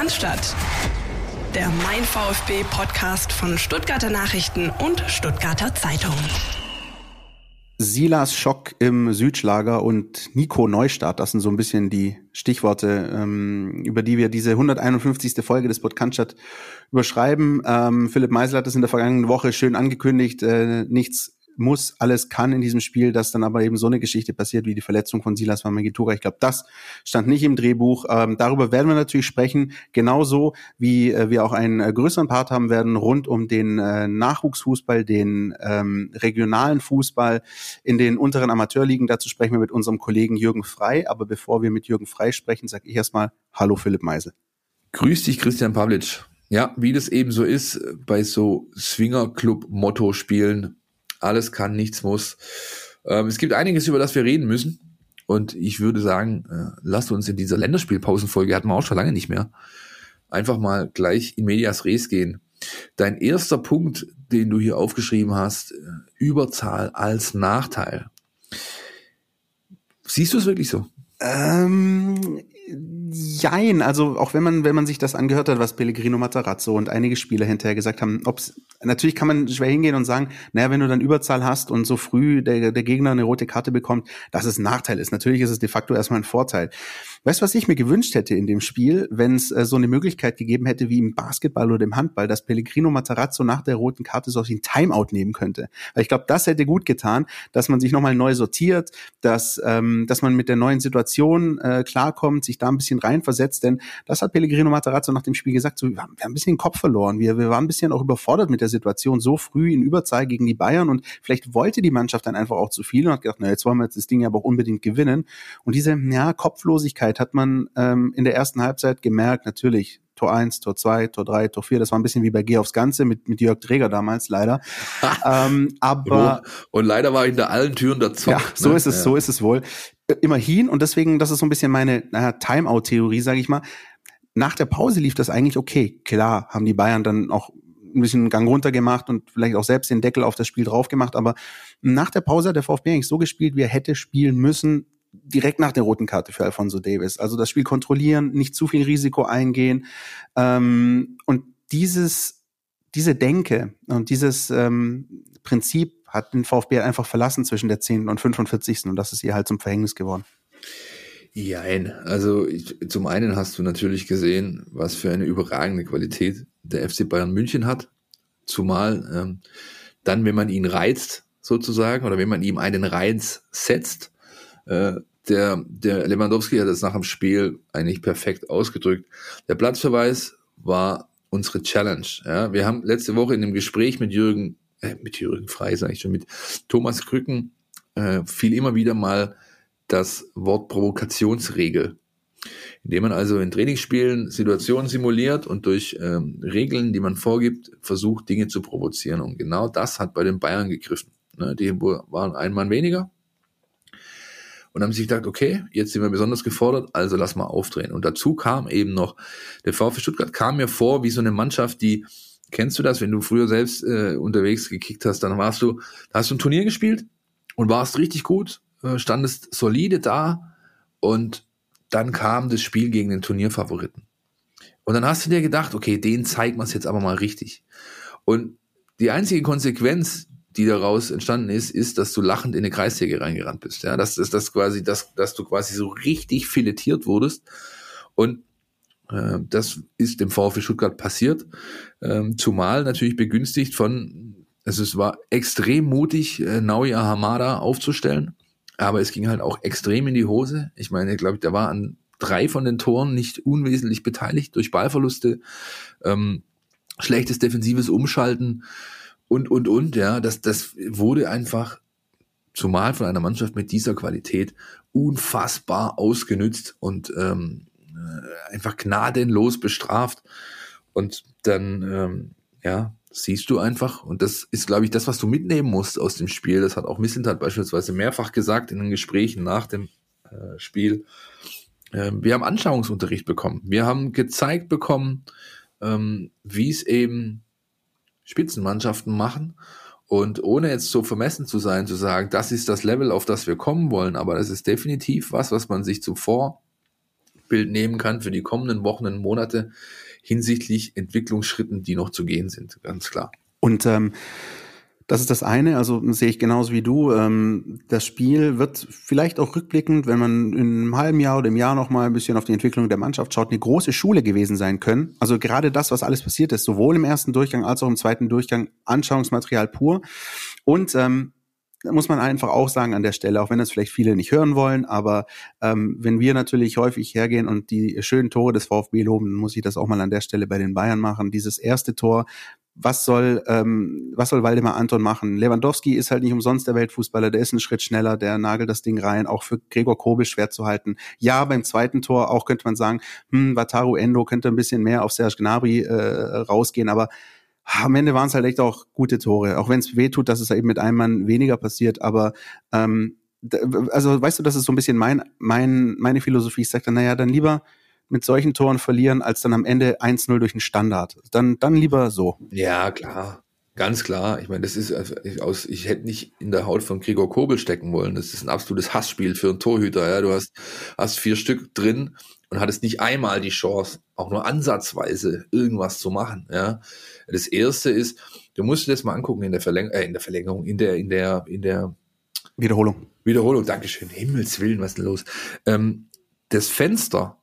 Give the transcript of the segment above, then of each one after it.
Cannstatt. Der Mein VfB Podcast von Stuttgarter Nachrichten und Stuttgarter Zeitung. Silas Schock im Südschlager und Nico Neustadt, das sind so ein bisschen die Stichworte, ähm, über die wir diese 151. Folge des Podcast überschreiben. Ähm, Philipp Meisel hat das in der vergangenen Woche schön angekündigt, äh, nichts muss, alles kann in diesem Spiel, dass dann aber eben so eine Geschichte passiert wie die Verletzung von Silas Wamagitura. Ich glaube, das stand nicht im Drehbuch. Ähm, darüber werden wir natürlich sprechen, genauso wie äh, wir auch einen äh, größeren Part haben werden rund um den äh, Nachwuchsfußball, den ähm, regionalen Fußball in den unteren Amateurligen. Dazu sprechen wir mit unserem Kollegen Jürgen Frei. Aber bevor wir mit Jürgen Frei sprechen, sage ich erstmal Hallo Philipp Meisel. Grüß dich, Christian Pavlic. Ja, wie das eben so ist bei so Swinger-Club-Motto-Spielen, alles kann, nichts muss. Ähm, es gibt einiges, über das wir reden müssen. Und ich würde sagen, äh, lasst uns in dieser Länderspielpausenfolge, hatten wir auch schon lange nicht mehr, einfach mal gleich in Medias Res gehen. Dein erster Punkt, den du hier aufgeschrieben hast, äh, Überzahl als Nachteil. Siehst du es wirklich so? Ähm, jein, also auch wenn man, wenn man sich das angehört hat, was Pellegrino Matarazzo und einige Spieler hinterher gesagt haben, ob's, natürlich kann man schwer hingehen und sagen, naja, wenn du dann Überzahl hast und so früh der, der Gegner eine rote Karte bekommt, dass es ein Nachteil ist. Natürlich ist es de facto erstmal ein Vorteil. Weißt du, was ich mir gewünscht hätte in dem Spiel, wenn es äh, so eine Möglichkeit gegeben hätte wie im Basketball oder im Handball, dass Pellegrino Matarazzo nach der roten Karte so ein Timeout nehmen könnte. Weil ich glaube, das hätte gut getan, dass man sich nochmal neu sortiert, dass, ähm, dass man mit der neuen Situation äh, klarkommt, sich da ein bisschen reinversetzt, denn das hat Pellegrino Matarazzo nach dem Spiel gesagt, so, wir, haben, wir haben ein bisschen den Kopf verloren, wir, wir waren ein bisschen auch überfordert mit der Situation, so früh in Überzahl gegen die Bayern und vielleicht wollte die Mannschaft dann einfach auch zu viel und hat gedacht, na, jetzt wollen wir jetzt das Ding aber auch unbedingt gewinnen und diese, ja, Kopflosigkeit Möglichkeit hat man ähm, in der ersten Halbzeit gemerkt, natürlich Tor 1, Tor 2, Tor 3, Tor 4, das war ein bisschen wie bei Geh aufs Ganze mit, mit Jörg Träger damals, leider. ähm, aber und leider war hinter allen Türen der Zock. Ja, so ne? ist es, ja. so ist es wohl. Äh, immerhin, und deswegen, das ist so ein bisschen meine naja, Timeout-Theorie, sage ich mal. Nach der Pause lief das eigentlich okay. Klar, haben die Bayern dann auch ein bisschen einen Gang runter gemacht und vielleicht auch selbst den Deckel auf das Spiel drauf gemacht. Aber nach der Pause hat der VfB eigentlich so gespielt, wie er hätte spielen müssen, direkt nach der roten Karte für Alfonso Davis. Also das Spiel kontrollieren, nicht zu viel Risiko eingehen. Ähm, und dieses, diese Denke und dieses ähm, Prinzip hat den VfB einfach verlassen zwischen der 10. und 45. Und das ist ihr halt zum Verhängnis geworden. Ja, also ich, zum einen hast du natürlich gesehen, was für eine überragende Qualität der FC Bayern München hat. Zumal ähm, dann, wenn man ihn reizt, sozusagen, oder wenn man ihm einen Reiz setzt, äh, der, der Lewandowski hat es nach dem Spiel eigentlich perfekt ausgedrückt. Der Platzverweis war unsere Challenge. Ja, wir haben letzte Woche in dem Gespräch mit Jürgen, äh, mit Jürgen Frei, sage ich schon, mit Thomas Krücken, äh, fiel immer wieder mal das Wort Provokationsregel. Indem man also in Trainingsspielen Situationen simuliert und durch ähm, Regeln, die man vorgibt, versucht, Dinge zu provozieren. Und genau das hat bei den Bayern gegriffen. Ne, die waren ein Mann weniger, und haben sich gedacht, okay, jetzt sind wir besonders gefordert, also lass mal aufdrehen. Und dazu kam eben noch, der VfB Stuttgart kam mir vor wie so eine Mannschaft, die, kennst du das, wenn du früher selbst äh, unterwegs gekickt hast, dann warst du, da hast du ein Turnier gespielt und warst richtig gut, äh, standest solide da und dann kam das Spiel gegen den Turnierfavoriten. Und dann hast du dir gedacht, okay, den zeigt man es jetzt aber mal richtig. Und die einzige Konsequenz, die daraus entstanden ist, ist, dass du lachend in eine Kreissäge reingerannt bist. Ja, das ist das quasi, dass, dass du quasi so richtig filetiert wurdest. Und äh, das ist dem VfB Stuttgart passiert. Ähm, zumal natürlich begünstigt von, also es war extrem mutig, äh, Naoya Hamada aufzustellen. Aber es ging halt auch extrem in die Hose. Ich meine, glaube ich, da war an drei von den Toren nicht unwesentlich beteiligt durch Ballverluste, ähm, schlechtes defensives Umschalten und, und, und, ja, das, das wurde einfach, zumal von einer Mannschaft mit dieser Qualität, unfassbar ausgenützt und ähm, äh, einfach gnadenlos bestraft. Und dann, ähm, ja, siehst du einfach, und das ist, glaube ich, das, was du mitnehmen musst aus dem Spiel. Das hat auch Missentat beispielsweise mehrfach gesagt in den Gesprächen nach dem äh, Spiel. Äh, wir haben Anschauungsunterricht bekommen. Wir haben gezeigt bekommen, ähm, wie es eben Spitzenmannschaften machen. Und ohne jetzt so vermessen zu sein, zu sagen, das ist das Level, auf das wir kommen wollen, aber das ist definitiv was, was man sich zuvor Abbild nehmen kann für die kommenden Wochen und Monate hinsichtlich Entwicklungsschritten, die noch zu gehen sind, ganz klar. Und ähm, das ist das eine, also sehe ich genauso wie du. Ähm, das Spiel wird vielleicht auch rückblickend, wenn man in einem halben Jahr oder im Jahr noch mal ein bisschen auf die Entwicklung der Mannschaft schaut, eine große Schule gewesen sein können. Also gerade das, was alles passiert ist, sowohl im ersten Durchgang als auch im zweiten Durchgang, Anschauungsmaterial pur. Und ähm, muss man einfach auch sagen an der Stelle, auch wenn das vielleicht viele nicht hören wollen, aber ähm, wenn wir natürlich häufig hergehen und die schönen Tore des VfB loben, muss ich das auch mal an der Stelle bei den Bayern machen. Dieses erste Tor was soll, ähm, was soll Waldemar Anton machen? Lewandowski ist halt nicht umsonst der Weltfußballer, der ist einen Schritt schneller, der nagelt das Ding rein, auch für Gregor Kobel schwer zu halten. Ja, beim zweiten Tor auch könnte man sagen, hm, Wataru Endo könnte ein bisschen mehr auf Serge Gnabry äh, rausgehen, aber am Ende waren es halt echt auch gute Tore, auch wenn es weh tut, dass es eben mit einem Mann weniger passiert, aber ähm, also weißt du, das ist so ein bisschen mein, mein, meine Philosophie. Ich sage dann, naja, dann lieber mit solchen Toren verlieren, als dann am Ende 1-0 durch den Standard. Dann, dann lieber so. Ja, klar. Ganz klar. Ich meine, das ist also aus, ich hätte nicht in der Haut von Gregor Kobel stecken wollen. Das ist ein absolutes Hassspiel für einen Torhüter. Ja, du hast, hast vier Stück drin und hattest nicht einmal die Chance, auch nur ansatzweise irgendwas zu machen. Ja, das erste ist, du musst dir das mal angucken in der Verlängerung, äh, in der Verlängerung, in der, in der, in der Wiederholung. Wiederholung. Dankeschön. Himmels Willen, was ist denn los? Ähm, das Fenster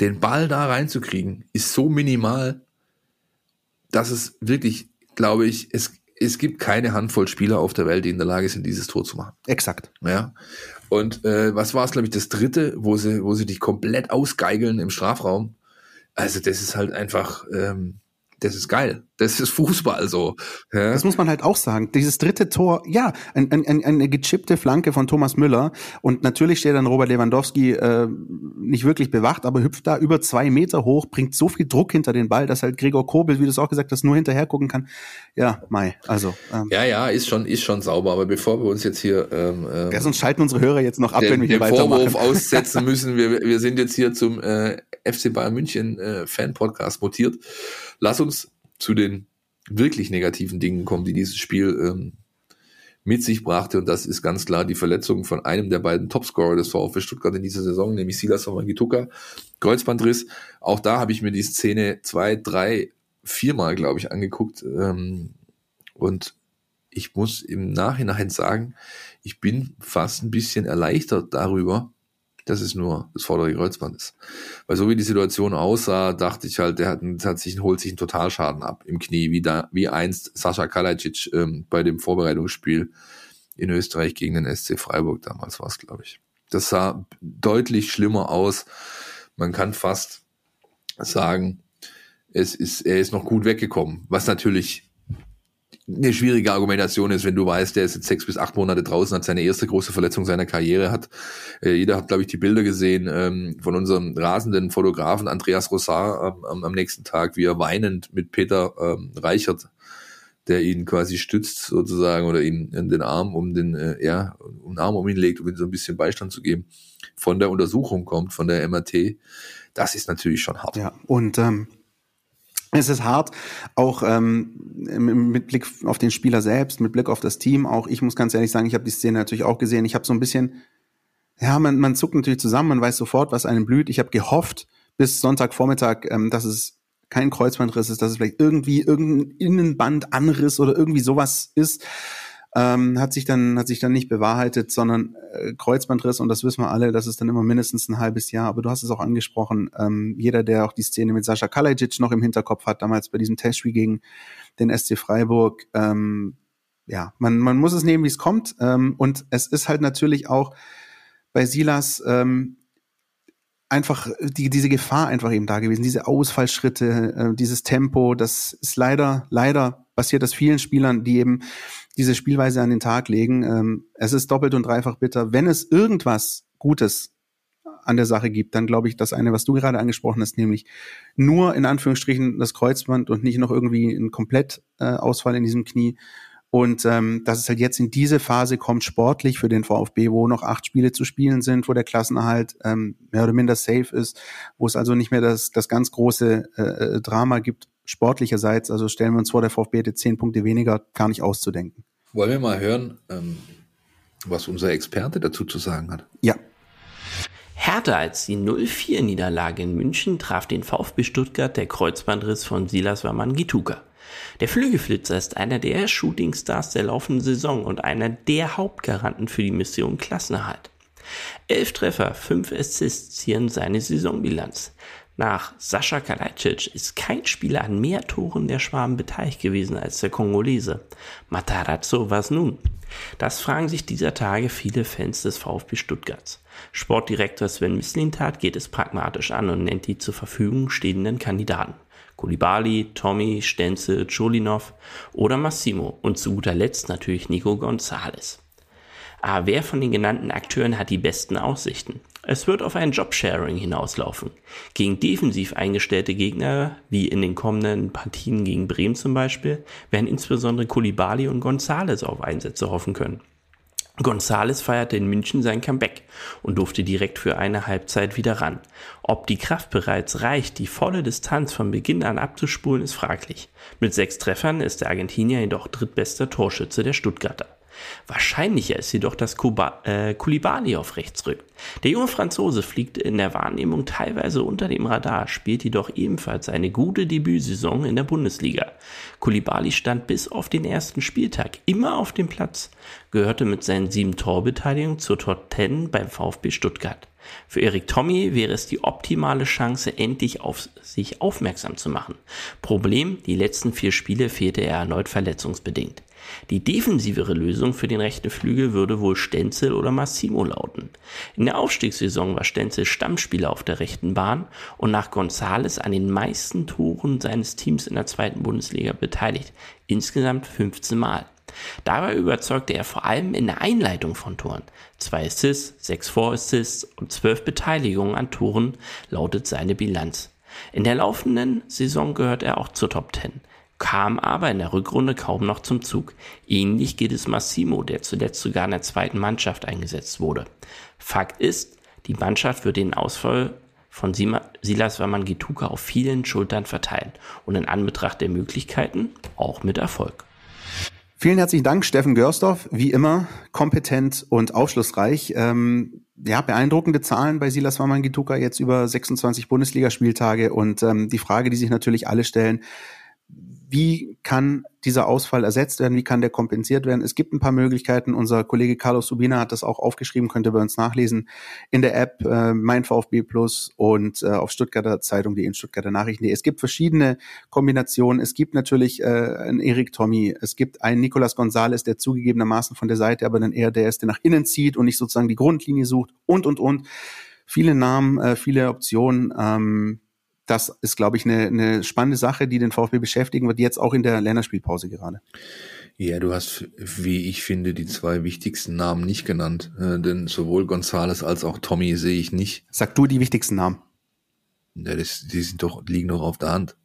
den Ball da reinzukriegen, ist so minimal, dass es wirklich, glaube ich, es, es gibt keine Handvoll Spieler auf der Welt, die in der Lage sind, dieses Tor zu machen. Exakt. Ja. Und äh, was war es, glaube ich, das dritte, wo sie, wo sie dich komplett ausgeigeln im Strafraum? Also das ist halt einfach, ähm, das ist geil. Das ist Fußball so. Ja. Das muss man halt auch sagen. Dieses dritte Tor, ja, ein, ein, eine gechippte Flanke von Thomas Müller. Und natürlich steht dann Robert Lewandowski äh, nicht wirklich bewacht, aber hüpft da über zwei Meter hoch, bringt so viel Druck hinter den Ball, dass halt Gregor Kobel, wie du es auch gesagt hast, nur hinterher gucken kann. Ja, Mai, also. Ähm, ja, ja, ist schon, ist schon sauber. Aber bevor wir uns jetzt hier... Ähm, ähm, ja, sonst schalten unsere Hörer jetzt noch ab, den, wenn wir hier den. Vorwurf aussetzen müssen. Wir, wir sind jetzt hier zum äh, FC Bayern München äh, Fan-Podcast mutiert. Lass uns zu den wirklich negativen Dingen kommen, die dieses Spiel ähm, mit sich brachte. Und das ist ganz klar die Verletzung von einem der beiden Topscorer des VfB Stuttgart in dieser Saison, nämlich Silas Gituka, Kreuzbandriss. Auch da habe ich mir die Szene zwei, drei, viermal, glaube ich, angeguckt. Ähm, und ich muss im Nachhinein sagen, ich bin fast ein bisschen erleichtert darüber, dass es nur das vordere Kreuzband ist. Weil so wie die Situation aussah, dachte ich halt, der hat, hat sich, holt sich einen Totalschaden ab im Knie, wie da, wie einst Sascha Kalajic ähm, bei dem Vorbereitungsspiel in Österreich gegen den SC Freiburg damals war es, glaube ich. Das sah deutlich schlimmer aus. Man kann fast sagen, es ist, er ist noch gut weggekommen, was natürlich eine schwierige Argumentation ist, wenn du weißt, der ist jetzt sechs bis acht Monate draußen, hat seine erste große Verletzung seiner Karriere, hat äh, jeder hat, glaube ich, die Bilder gesehen ähm, von unserem rasenden Fotografen Andreas Rossar ähm, am nächsten Tag, wie er weinend mit Peter ähm, Reichert, der ihn quasi stützt sozusagen oder ihn in den Arm um den, äh, ja, um den Arm um ihn legt, um ihm so ein bisschen Beistand zu geben, von der Untersuchung kommt, von der MRT. Das ist natürlich schon hart. Ja, und ähm, es ist hart, auch ähm, mit Blick auf den Spieler selbst, mit Blick auf das Team. Auch ich muss ganz ehrlich sagen, ich habe die Szene natürlich auch gesehen. Ich habe so ein bisschen, ja, man, man zuckt natürlich zusammen, man weiß sofort, was einem blüht. Ich habe gehofft bis Sonntagvormittag, ähm, dass es kein Kreuzbandriss ist, dass es vielleicht irgendwie irgendein Innenbandanriss oder irgendwie sowas ist ähm, hat sich dann hat sich dann nicht bewahrheitet, sondern äh, Kreuzbandriss und das wissen wir alle, das ist dann immer mindestens ein halbes Jahr. Aber du hast es auch angesprochen, ähm, jeder, der auch die Szene mit Sascha Kalajic noch im Hinterkopf hat, damals bei diesem Testspiel gegen den SC Freiburg, ähm, ja, man man muss es nehmen, wie es kommt ähm, und es ist halt natürlich auch bei Silas ähm, einfach die, diese Gefahr einfach eben da gewesen, diese Ausfallschritte, äh, dieses Tempo, das ist leider, leider passiert das vielen Spielern, die eben diese Spielweise an den Tag legen. Ähm, es ist doppelt und dreifach bitter. Wenn es irgendwas Gutes an der Sache gibt, dann glaube ich, das eine, was du gerade angesprochen hast, nämlich nur in Anführungsstrichen das Kreuzband und nicht noch irgendwie ein Komplettausfall äh, in diesem Knie. Und ähm, dass es halt jetzt in diese Phase kommt, sportlich für den VfB, wo noch acht Spiele zu spielen sind, wo der Klassenerhalt ähm, mehr oder minder safe ist, wo es also nicht mehr das, das ganz große äh, äh Drama gibt, sportlicherseits, also stellen wir uns vor, der VfB hätte zehn Punkte weniger, gar nicht auszudenken. Wollen wir mal hören, ähm, was unser Experte dazu zu sagen hat? Ja. Härter als die 0-4-Niederlage in München traf den VfB Stuttgart der Kreuzbandriss von Silas Wamangituka. Der Flügelflitzer ist einer der Shootingstars der laufenden Saison und einer der Hauptgaranten für die Mission Klassenerhalt. Elf Treffer, fünf Assists zieren seine Saisonbilanz. Nach Sascha Kalajdzic ist kein Spieler an mehr Toren der Schwaben beteiligt gewesen als der Kongolese. Matarazzo was nun? Das fragen sich dieser Tage viele Fans des VfB Stuttgarts. Sportdirektor Sven Mislintat geht es pragmatisch an und nennt die zur Verfügung stehenden Kandidaten. Kulibali, Tommy, Stenzel, Cholinov oder Massimo und zu guter Letzt natürlich Nico Gonzalez. Aber wer von den genannten Akteuren hat die besten Aussichten? Es wird auf ein Jobsharing hinauslaufen. Gegen defensiv eingestellte Gegner, wie in den kommenden Partien gegen Bremen zum Beispiel, werden insbesondere Kulibali und Gonzales auf Einsätze hoffen können. Gonzales feierte in München sein Comeback und durfte direkt für eine Halbzeit wieder ran. Ob die Kraft bereits reicht, die volle Distanz von Beginn an abzuspulen, ist fraglich. Mit sechs Treffern ist der Argentinier jedoch drittbester Torschütze der Stuttgarter. Wahrscheinlicher ist jedoch, dass Kuba, äh, Koulibaly auf rechts rückt. Der junge Franzose fliegt in der Wahrnehmung teilweise unter dem Radar, spielt jedoch ebenfalls eine gute Debütsaison in der Bundesliga. Koulibaly stand bis auf den ersten Spieltag immer auf dem Platz, gehörte mit seinen sieben Torbeteiligungen zur Top 10 beim VfB Stuttgart. Für Erik Tommy wäre es die optimale Chance, endlich auf sich aufmerksam zu machen. Problem, die letzten vier Spiele fehlte er erneut verletzungsbedingt. Die defensivere Lösung für den rechten Flügel würde wohl Stenzel oder Massimo lauten. In der Aufstiegssaison war Stenzel Stammspieler auf der rechten Bahn und nach Gonzales an den meisten Toren seines Teams in der zweiten Bundesliga beteiligt, insgesamt 15 Mal. Dabei überzeugte er vor allem in der Einleitung von Toren. Zwei Assists, sechs Vorassists und zwölf Beteiligungen an Toren lautet seine Bilanz. In der laufenden Saison gehört er auch zur Top 10 kam aber in der Rückrunde kaum noch zum Zug. Ähnlich geht es Massimo, der zuletzt sogar in der zweiten Mannschaft eingesetzt wurde. Fakt ist, die Mannschaft wird den Ausfall von Silas Wamangituka auf vielen Schultern verteilen und in Anbetracht der Möglichkeiten auch mit Erfolg. Vielen herzlichen Dank, Steffen Görsdorf. Wie immer kompetent und aufschlussreich. Ähm, ja, beeindruckende Zahlen bei Silas Wamangituka jetzt über 26 Bundesligaspieltage und ähm, die Frage, die sich natürlich alle stellen, wie kann dieser Ausfall ersetzt werden, wie kann der kompensiert werden. Es gibt ein paar Möglichkeiten. Unser Kollege Carlos Subina hat das auch aufgeschrieben, könnt ihr bei uns nachlesen in der App äh, Mein VfB Plus und äh, auf Stuttgarter Zeitung, die in Stuttgarter Nachrichten. Es gibt verschiedene Kombinationen. Es gibt natürlich äh, einen Erik Tommy, es gibt einen Nicolas Gonzalez, der zugegebenermaßen von der Seite, aber dann eher der ist, der nach innen zieht und nicht sozusagen die Grundlinie sucht und und und. Viele Namen, äh, viele Optionen. Ähm, das ist, glaube ich, eine, eine spannende Sache, die den VfB beschäftigen wird, jetzt auch in der Länderspielpause gerade. Ja, du hast, wie ich finde, die zwei wichtigsten Namen nicht genannt. Äh, denn sowohl Gonzales als auch Tommy sehe ich nicht. Sag du die wichtigsten Namen. Ja, das, die sind doch, liegen doch auf der Hand.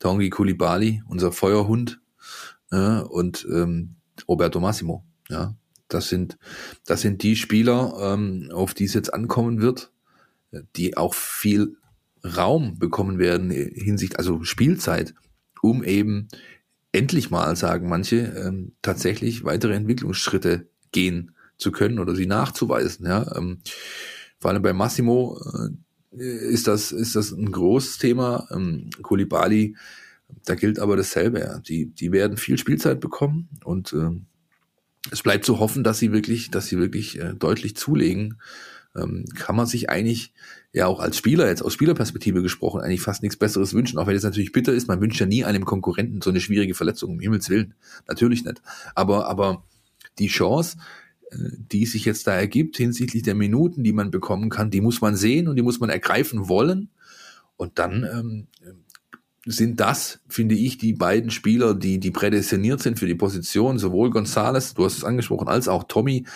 Tongi Kulibali, unser Feuerhund, äh, und ähm, Roberto Massimo. Ja, das sind, das sind die Spieler, ähm, auf die es jetzt ankommen wird, die auch viel Raum bekommen werden hinsicht, also Spielzeit, um eben endlich mal, sagen manche, ähm, tatsächlich weitere Entwicklungsschritte gehen zu können oder sie nachzuweisen. Ja, ähm, vor allem bei Massimo äh, ist das ist das ein großes Thema. Ähm, Kulibali, da gilt aber dasselbe. Ja. Die die werden viel Spielzeit bekommen und äh, es bleibt zu hoffen, dass sie wirklich, dass sie wirklich äh, deutlich zulegen. Ähm, kann man sich eigentlich ja auch als Spieler, jetzt aus Spielerperspektive gesprochen, eigentlich fast nichts Besseres wünschen, auch wenn es natürlich bitter ist, man wünscht ja nie einem Konkurrenten so eine schwierige Verletzung, um Himmels Willen. Natürlich nicht. Aber, aber die Chance, äh, die sich jetzt da ergibt hinsichtlich der Minuten, die man bekommen kann, die muss man sehen und die muss man ergreifen wollen. Und dann ähm, sind das, finde ich, die beiden Spieler, die, die prädestiniert sind für die Position, sowohl Gonzales, du hast es angesprochen, als auch Tommy,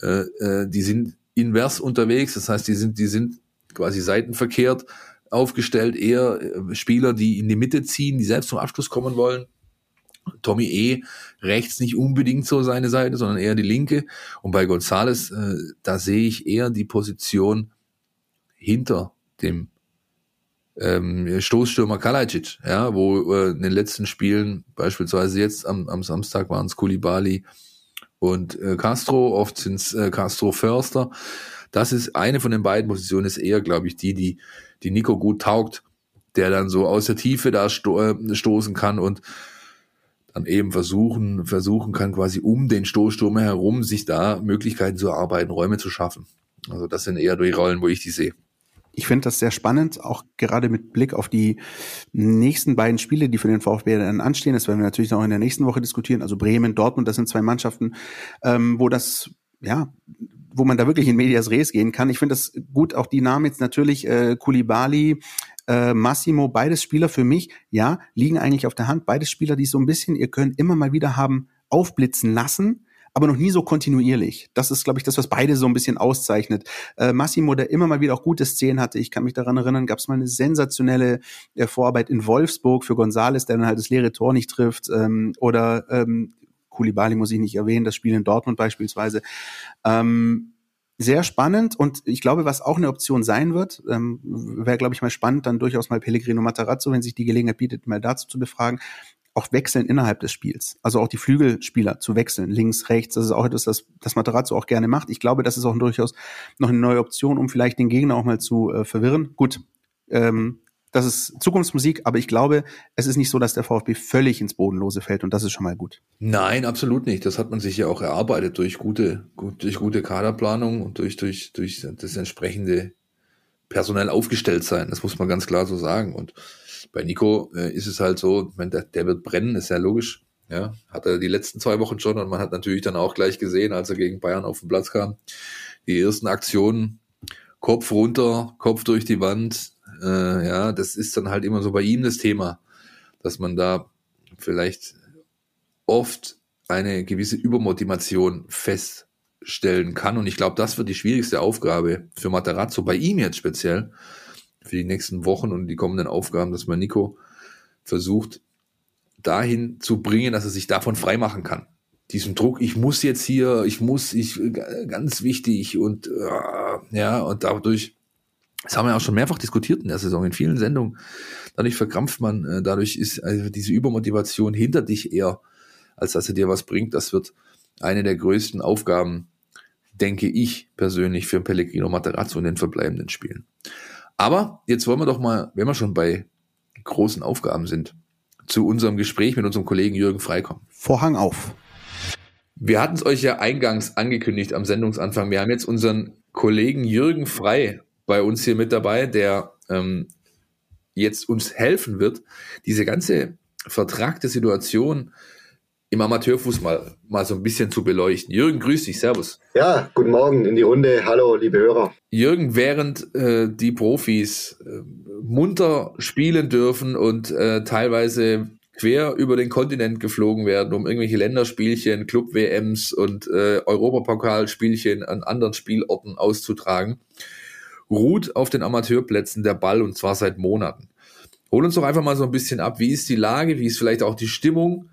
äh, äh, die sind invers unterwegs, das heißt, die sind, die sind quasi seitenverkehrt aufgestellt, eher äh, Spieler, die in die Mitte ziehen, die selbst zum Abschluss kommen wollen. Tommy E. rechts nicht unbedingt so seine Seite, sondern eher die linke. Und bei Gonzales, äh, da sehe ich eher die Position hinter dem ähm, Stoßstürmer Kalajdzic, ja, wo äh, in den letzten Spielen, beispielsweise jetzt am, am Samstag waren es Kulibali und äh, Castro, oft sind es äh, Castro Förster, Das ist eine von den beiden Positionen, ist eher, glaube ich, die, die, die Nico gut taugt, der dann so aus der Tiefe da sto äh, stoßen kann und dann eben versuchen, versuchen kann, quasi um den Stoßsturm herum sich da Möglichkeiten zu erarbeiten, Räume zu schaffen. Also das sind eher die Rollen, wo ich die sehe. Ich finde das sehr spannend, auch gerade mit Blick auf die nächsten beiden Spiele, die für den VfB dann anstehen. Das werden wir natürlich noch in der nächsten Woche diskutieren. Also Bremen, Dortmund, das sind zwei Mannschaften, ähm, wo das, ja, wo man da wirklich in Medias Res gehen kann. Ich finde das gut, auch die Namen jetzt natürlich, äh, Kulibali, äh, Massimo, beides Spieler für mich, ja, liegen eigentlich auf der Hand. Beides Spieler, die so ein bisschen, ihr könnt immer mal wieder haben aufblitzen lassen aber noch nie so kontinuierlich. Das ist, glaube ich, das, was beide so ein bisschen auszeichnet. Äh, Massimo, der immer mal wieder auch gute Szenen hatte, ich kann mich daran erinnern, gab es mal eine sensationelle äh, Vorarbeit in Wolfsburg für Gonzales, der dann halt das leere Tor nicht trifft. Ähm, oder ähm, Kulibali muss ich nicht erwähnen, das Spiel in Dortmund beispielsweise. Ähm, sehr spannend und ich glaube, was auch eine Option sein wird, ähm, wäre, glaube ich, mal spannend, dann durchaus mal Pellegrino Matarazzo, wenn sich die Gelegenheit bietet, mal dazu zu befragen, auch wechseln innerhalb des Spiels. Also auch die Flügelspieler zu wechseln, links, rechts. Das ist auch etwas, das, das Materazzo auch gerne macht. Ich glaube, das ist auch durchaus noch eine neue Option, um vielleicht den Gegner auch mal zu äh, verwirren. Gut, ähm, das ist Zukunftsmusik, aber ich glaube, es ist nicht so, dass der VfB völlig ins Bodenlose fällt und das ist schon mal gut. Nein, absolut nicht. Das hat man sich ja auch erarbeitet durch gute, gut, durch gute Kaderplanung und durch, durch, durch das entsprechende personell aufgestellt sein. Das muss man ganz klar so sagen. Und bei Nico äh, ist es halt so, wenn der, der wird brennen, ist ja logisch. Ja, hat er die letzten zwei Wochen schon und man hat natürlich dann auch gleich gesehen, als er gegen Bayern auf den Platz kam, die ersten Aktionen, Kopf runter, Kopf durch die Wand. Äh, ja, das ist dann halt immer so bei ihm das Thema, dass man da vielleicht oft eine gewisse Übermotivation feststellen kann. Und ich glaube, das wird die schwierigste Aufgabe für Materazzo, bei ihm jetzt speziell, für die nächsten Wochen und die kommenden Aufgaben, dass man Nico versucht, dahin zu bringen, dass er sich davon freimachen kann. Diesen Druck, ich muss jetzt hier, ich muss, ich, ganz wichtig und, äh, ja, und dadurch, das haben wir auch schon mehrfach diskutiert in der Saison, in vielen Sendungen, dadurch verkrampft man, äh, dadurch ist also diese Übermotivation hinter dich eher, als dass er dir was bringt. Das wird eine der größten Aufgaben, denke ich persönlich, für Pellegrino Materazzo in den verbleibenden Spielen. Aber jetzt wollen wir doch mal, wenn wir schon bei großen Aufgaben sind, zu unserem Gespräch mit unserem Kollegen Jürgen Frei kommen. Vorhang auf. Wir hatten es euch ja eingangs angekündigt am Sendungsanfang. Wir haben jetzt unseren Kollegen Jürgen Frei bei uns hier mit dabei, der ähm, jetzt uns helfen wird, diese ganze vertragte Situation im Amateurfußball mal so ein bisschen zu beleuchten. Jürgen, grüß dich, Servus. Ja, guten Morgen in die Runde. Hallo, liebe Hörer. Jürgen, während äh, die Profis äh, munter spielen dürfen und äh, teilweise quer über den Kontinent geflogen werden, um irgendwelche Länderspielchen, Club-WMs und äh, Europapokalspielchen an anderen Spielorten auszutragen, ruht auf den Amateurplätzen der Ball und zwar seit Monaten. Hol uns doch einfach mal so ein bisschen ab. Wie ist die Lage? Wie ist vielleicht auch die Stimmung?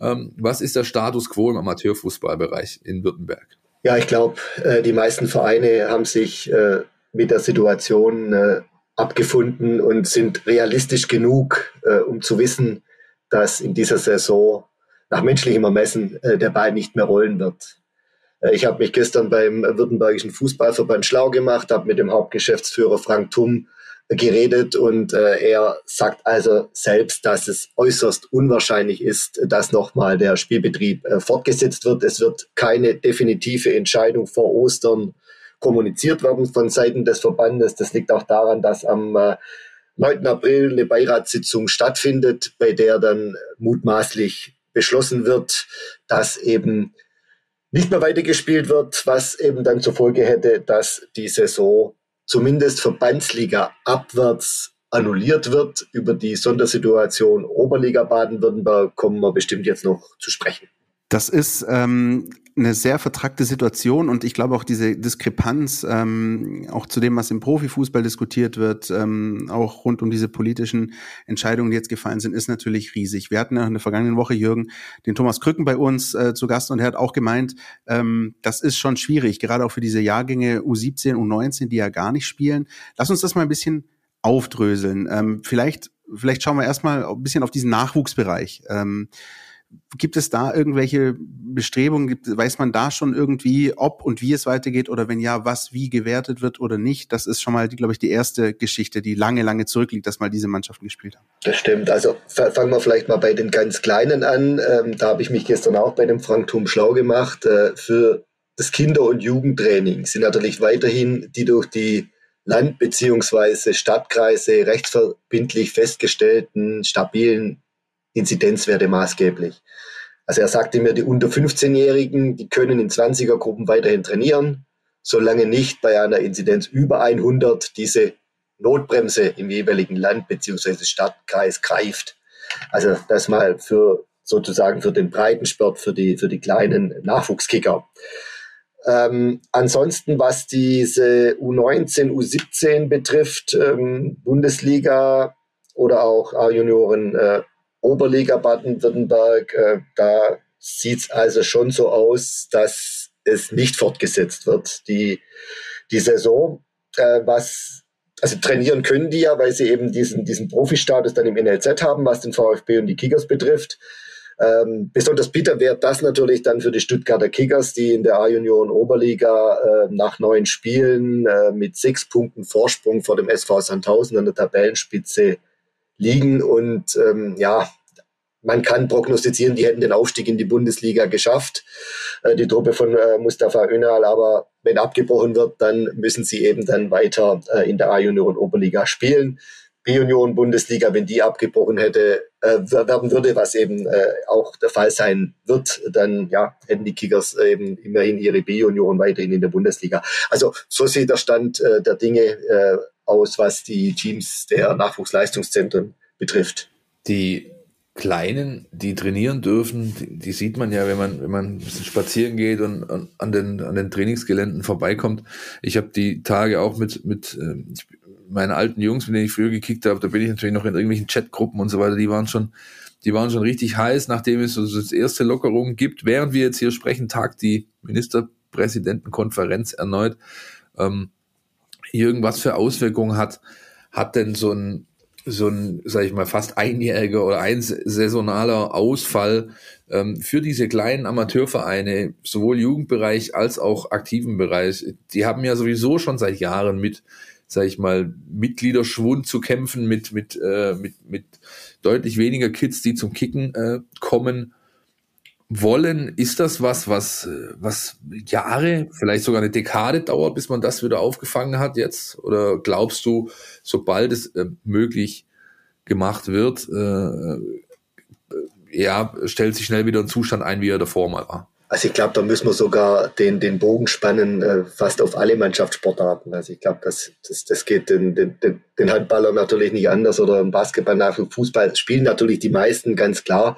Ähm, was ist der Status quo im Amateurfußballbereich in Württemberg? Ja, ich glaube, äh, die meisten Vereine haben sich äh, mit der Situation äh, abgefunden und sind realistisch genug, um zu wissen, dass in dieser Saison nach menschlichem Ermessen der Ball nicht mehr rollen wird. Ich habe mich gestern beim Württembergischen Fußballverband schlau gemacht, habe mit dem Hauptgeschäftsführer Frank Thum geredet und äh, er sagt also selbst, dass es äußerst unwahrscheinlich ist, dass nochmal der Spielbetrieb äh, fortgesetzt wird. Es wird keine definitive Entscheidung vor Ostern kommuniziert werden von Seiten des Verbandes. Das liegt auch daran, dass am äh, 9. April eine Beiratssitzung stattfindet, bei der dann mutmaßlich beschlossen wird, dass eben nicht mehr weitergespielt wird, was eben dann zur Folge hätte, dass die Saison zumindest Verbandsliga abwärts annulliert wird. Über die Sondersituation Oberliga Baden-Württemberg kommen wir bestimmt jetzt noch zu sprechen. Das ist ähm, eine sehr vertrackte Situation und ich glaube auch diese Diskrepanz, ähm, auch zu dem, was im Profifußball diskutiert wird, ähm, auch rund um diese politischen Entscheidungen, die jetzt gefallen sind, ist natürlich riesig. Wir hatten ja in der vergangenen Woche, Jürgen, den Thomas Krücken bei uns äh, zu Gast und er hat auch gemeint, ähm, das ist schon schwierig, gerade auch für diese Jahrgänge U17, U19, die ja gar nicht spielen. Lass uns das mal ein bisschen aufdröseln. Ähm, vielleicht, vielleicht schauen wir erstmal ein bisschen auf diesen Nachwuchsbereich. Ähm, Gibt es da irgendwelche Bestrebungen? Gibt, weiß man da schon irgendwie, ob und wie es weitergeht oder wenn ja, was wie gewertet wird oder nicht? Das ist schon mal, glaube ich, die erste Geschichte, die lange, lange zurückliegt, dass mal diese Mannschaften gespielt haben. Das stimmt. Also fangen wir vielleicht mal bei den ganz Kleinen an. Ähm, da habe ich mich gestern auch bei dem Frank Thum schlau gemacht. Äh, für das Kinder- und Jugendtraining sind natürlich weiterhin die durch die Land- bzw. Stadtkreise rechtsverbindlich festgestellten stabilen Inzidenzwerte maßgeblich. Also er sagte mir, die unter 15-Jährigen, die können in 20er-Gruppen weiterhin trainieren, solange nicht bei einer Inzidenz über 100 diese Notbremse im jeweiligen Land bzw. Stadtkreis greift. Also das mal für sozusagen für den Breitensport, für die, für die kleinen Nachwuchskicker. Ähm, ansonsten, was diese U19, U17 betrifft, ähm, Bundesliga oder auch A-Junioren äh, Oberliga Baden-Württemberg, äh, da sieht es also schon so aus, dass es nicht fortgesetzt wird. Die, die Saison, äh, was, also trainieren können die ja, weil sie eben diesen, diesen Profi-Status dann im NLZ haben, was den VfB und die Kickers betrifft. Ähm, besonders bitter wird das natürlich dann für die Stuttgarter Kickers, die in der A-Union Oberliga äh, nach neun Spielen äh, mit sechs Punkten Vorsprung vor dem SV Sandhausen an der Tabellenspitze liegen. Und ähm, ja, man kann prognostizieren, die hätten den Aufstieg in die Bundesliga geschafft, äh, die Truppe von äh, Mustafa Önal. Aber wenn abgebrochen wird, dann müssen sie eben dann weiter äh, in der A-Union Oberliga spielen. B-Union Bundesliga, wenn die abgebrochen hätte, äh, werden würde, was eben äh, auch der Fall sein wird, dann ja, hätten die Kickers eben immerhin ihre B-Union weiterhin in der Bundesliga. Also so sieht der Stand äh, der Dinge äh, aus, was die Teams der Nachwuchsleistungszentren betrifft. Die Kleinen, die trainieren dürfen, die, die, sieht man ja, wenn man, wenn man ein bisschen spazieren geht und, und an, den, an den Trainingsgeländen vorbeikommt. Ich habe die Tage auch mit, mit äh, meinen alten Jungs, mit denen ich früher gekickt habe, da bin ich natürlich noch in irgendwelchen Chatgruppen und so weiter, die waren schon, die waren schon richtig heiß, nachdem es so das erste Lockerungen gibt. Während wir jetzt hier sprechen, tagt die Ministerpräsidentenkonferenz erneut. Ähm, irgendwas für Auswirkungen hat, hat denn so ein, so ein, sag ich mal, fast einjähriger oder ein saisonaler Ausfall ähm, für diese kleinen Amateurvereine, sowohl Jugendbereich als auch aktiven Bereich, die haben ja sowieso schon seit Jahren mit sage ich mal, Mitgliederschwund zu kämpfen mit, mit, äh, mit, mit deutlich weniger Kids, die zum Kicken äh, kommen wollen. Ist das was, was, was Jahre, vielleicht sogar eine Dekade dauert, bis man das wieder aufgefangen hat jetzt? Oder glaubst du, sobald es äh, möglich gemacht wird, äh, äh ja, stellt sich schnell wieder ein Zustand ein, wie er davor mal war? Also ich glaube, da müssen wir sogar den, den Bogen spannen, äh, fast auf alle Mannschaftssportarten. Also ich glaube, das, das, das geht den, den, den Handballer natürlich nicht anders oder im Basketball nach Fußball spielen natürlich die meisten, ganz klar.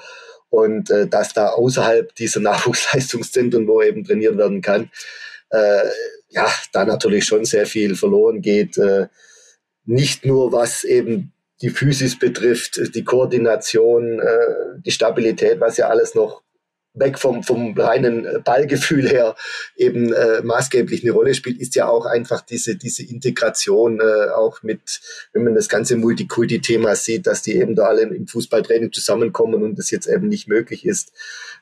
Und äh, dass da außerhalb dieser Nachwuchsleistungszentren, wo eben trainiert werden kann, äh, ja, da natürlich schon sehr viel verloren geht. Äh, nicht nur was eben die Physis betrifft, die Koordination, äh, die Stabilität, was ja alles noch weg vom, vom reinen äh, Ballgefühl her eben äh, maßgeblich eine Rolle spielt, ist ja auch einfach diese, diese Integration, äh, auch mit, wenn man das ganze Multikulti-Thema sieht, dass die eben da alle im Fußballtraining zusammenkommen und das jetzt eben nicht möglich ist.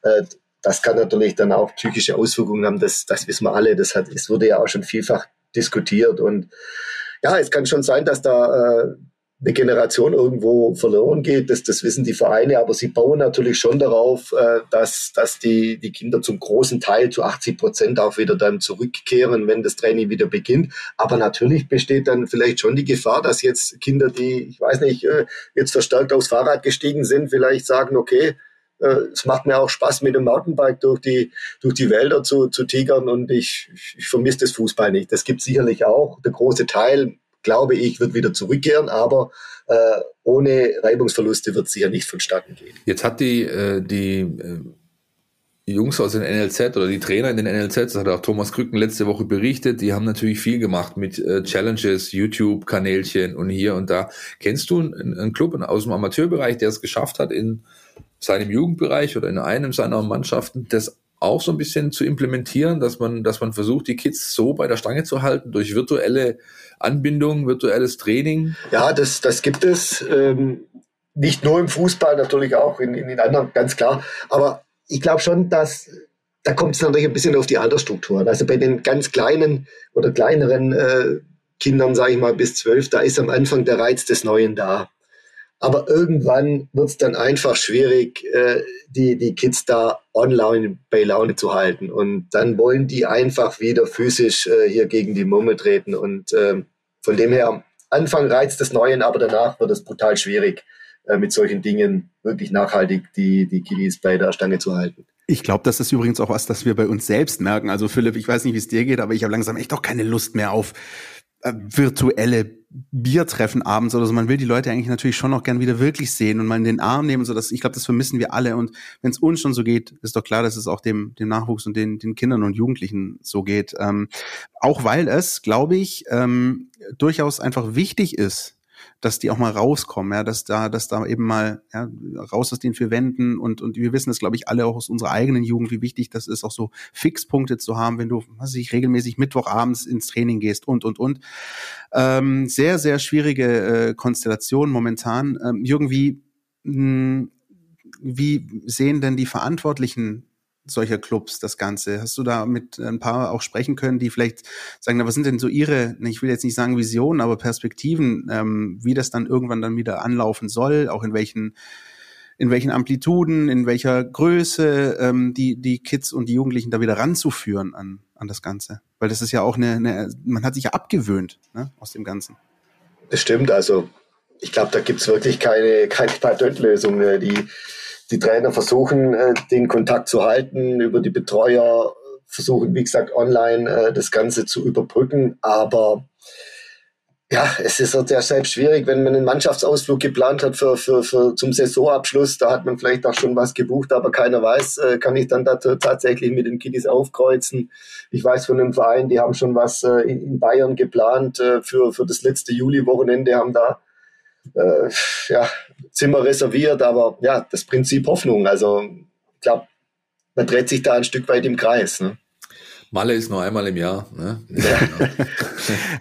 Äh, das kann natürlich dann auch psychische Auswirkungen haben, das, das wissen wir alle, das, hat, es wurde ja auch schon vielfach diskutiert und ja, es kann schon sein, dass da äh, eine Generation irgendwo verloren geht, das, das wissen die Vereine, aber sie bauen natürlich schon darauf, äh, dass, dass die, die Kinder zum großen Teil, zu 80 Prozent auch wieder dann zurückkehren, wenn das Training wieder beginnt. Aber natürlich besteht dann vielleicht schon die Gefahr, dass jetzt Kinder, die, ich weiß nicht, äh, jetzt verstärkt aufs Fahrrad gestiegen sind, vielleicht sagen, okay, äh, es macht mir auch Spaß, mit dem Mountainbike durch die, durch die Wälder zu, zu tigern und ich, ich vermisse das Fußball nicht. Das gibt sicherlich auch. Der große Teil glaube ich, wird wieder zurückkehren, aber äh, ohne Reibungsverluste wird sie ja nicht vonstatten gehen. Jetzt hat die, äh, die äh, Jungs aus den NLZ oder die Trainer in den NLZ, das hat auch Thomas Krücken letzte Woche berichtet, die haben natürlich viel gemacht mit äh, Challenges, YouTube-Kanälchen und hier und da. Kennst du einen, einen Club aus dem Amateurbereich, der es geschafft hat, in seinem Jugendbereich oder in einem seiner Mannschaften das auch so ein bisschen zu implementieren, dass man, dass man versucht, die Kids so bei der Stange zu halten durch virtuelle Anbindung, virtuelles Training? Ja, das, das gibt es. Ähm, nicht nur im Fußball, natürlich auch in, in, in anderen, ganz klar. Aber ich glaube schon, dass da kommt es natürlich ein bisschen auf die Altersstruktur. Also bei den ganz kleinen oder kleineren äh, Kindern, sage ich mal, bis zwölf, da ist am Anfang der Reiz des Neuen da. Aber irgendwann wird es dann einfach schwierig, äh, die, die Kids da online bei Laune zu halten. Und dann wollen die einfach wieder physisch äh, hier gegen die Mumme treten. Und äh, von dem her, Anfang reizt des Neuen, aber danach wird es brutal schwierig, äh, mit solchen Dingen wirklich nachhaltig die, die Kiddies bei der Stange zu halten. Ich glaube, das ist übrigens auch was, das wir bei uns selbst merken. Also Philipp, ich weiß nicht, wie es dir geht, aber ich habe langsam echt auch keine Lust mehr auf äh, virtuelle Biertreffen abends oder so. Man will die Leute eigentlich natürlich schon noch gern wieder wirklich sehen und mal in den Arm nehmen. So dass, ich glaube, das vermissen wir alle. Und wenn es uns schon so geht, ist doch klar, dass es auch dem, dem Nachwuchs und den, den Kindern und Jugendlichen so geht. Ähm, auch weil es, glaube ich, ähm, durchaus einfach wichtig ist, dass die auch mal rauskommen, ja, dass da, dass da eben mal ja, raus aus den vier Wänden und und wir wissen es, glaube ich, alle auch aus unserer eigenen Jugend, wie wichtig das ist, auch so Fixpunkte zu haben, wenn du, was ich, regelmäßig Mittwochabends ins Training gehst und und und. Ähm, sehr sehr schwierige äh, Konstellation momentan. Ähm, Jürgen, wie mh, hm, wie sehen denn die Verantwortlichen solcher Clubs das Ganze? Hast du da mit ein paar auch sprechen können, die vielleicht sagen, na, was sind denn so ihre, ich will jetzt nicht sagen Visionen, aber Perspektiven, ähm, wie das dann irgendwann dann wieder anlaufen soll, auch in welchen in welchen Amplituden, in welcher Größe ähm, die, die Kids und die Jugendlichen da wieder ranzuführen an, an das Ganze. Weil das ist ja auch eine, eine man hat sich ja abgewöhnt ne, aus dem Ganzen. Das stimmt, also ich glaube, da gibt's wirklich keine, keine Patentlösung. Ne? Die, die Trainer versuchen, äh, den Kontakt zu halten, über die Betreuer versuchen, wie gesagt, online äh, das Ganze zu überbrücken. Aber ja, es ist ja selbst schwierig, wenn man einen Mannschaftsausflug geplant hat für, für, für zum Saisonabschluss. Da hat man vielleicht auch schon was gebucht, aber keiner weiß, äh, kann ich dann da tatsächlich mit den Kiddies aufkreuzen. Ich weiß von einem Verein, die haben schon was in Bayern geplant für, für das letzte Juli-Wochenende, haben da äh, ja, Zimmer reserviert, aber ja, das Prinzip Hoffnung. Also ich glaube, man dreht sich da ein Stück weit im Kreis. Ne? Malle ist nur einmal im Jahr. Ne? Ja.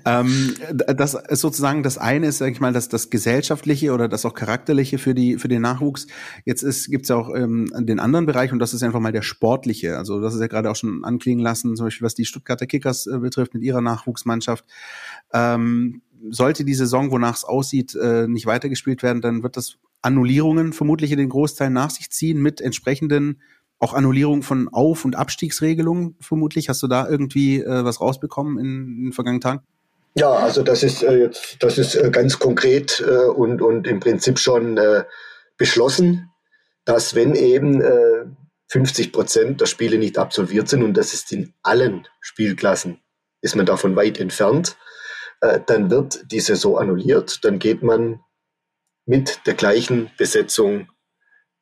ähm, das ist sozusagen das eine ist, sag ich mal, das, das gesellschaftliche oder das auch charakterliche für die für den Nachwuchs. Jetzt ist gibt's ja auch ähm, den anderen Bereich und das ist einfach mal der sportliche. Also das ist ja gerade auch schon anklingen lassen, zum Beispiel was die Stuttgarter Kickers äh, betrifft mit ihrer Nachwuchsmannschaft. Ähm, sollte die Saison, wonach es aussieht, äh, nicht weitergespielt werden, dann wird das Annullierungen vermutlich in den Großteil nach sich ziehen mit entsprechenden auch Annullierungen von Auf- und Abstiegsregelungen vermutlich. Hast du da irgendwie äh, was rausbekommen in, in den vergangenen Tagen? Ja, also das ist äh, jetzt, das ist äh, ganz konkret äh, und, und im Prinzip schon äh, beschlossen, dass wenn eben äh, 50 Prozent der Spiele nicht absolviert sind, und das ist in allen Spielklassen, ist man davon weit entfernt, äh, dann wird die Saison annulliert. Dann geht man mit der gleichen Besetzung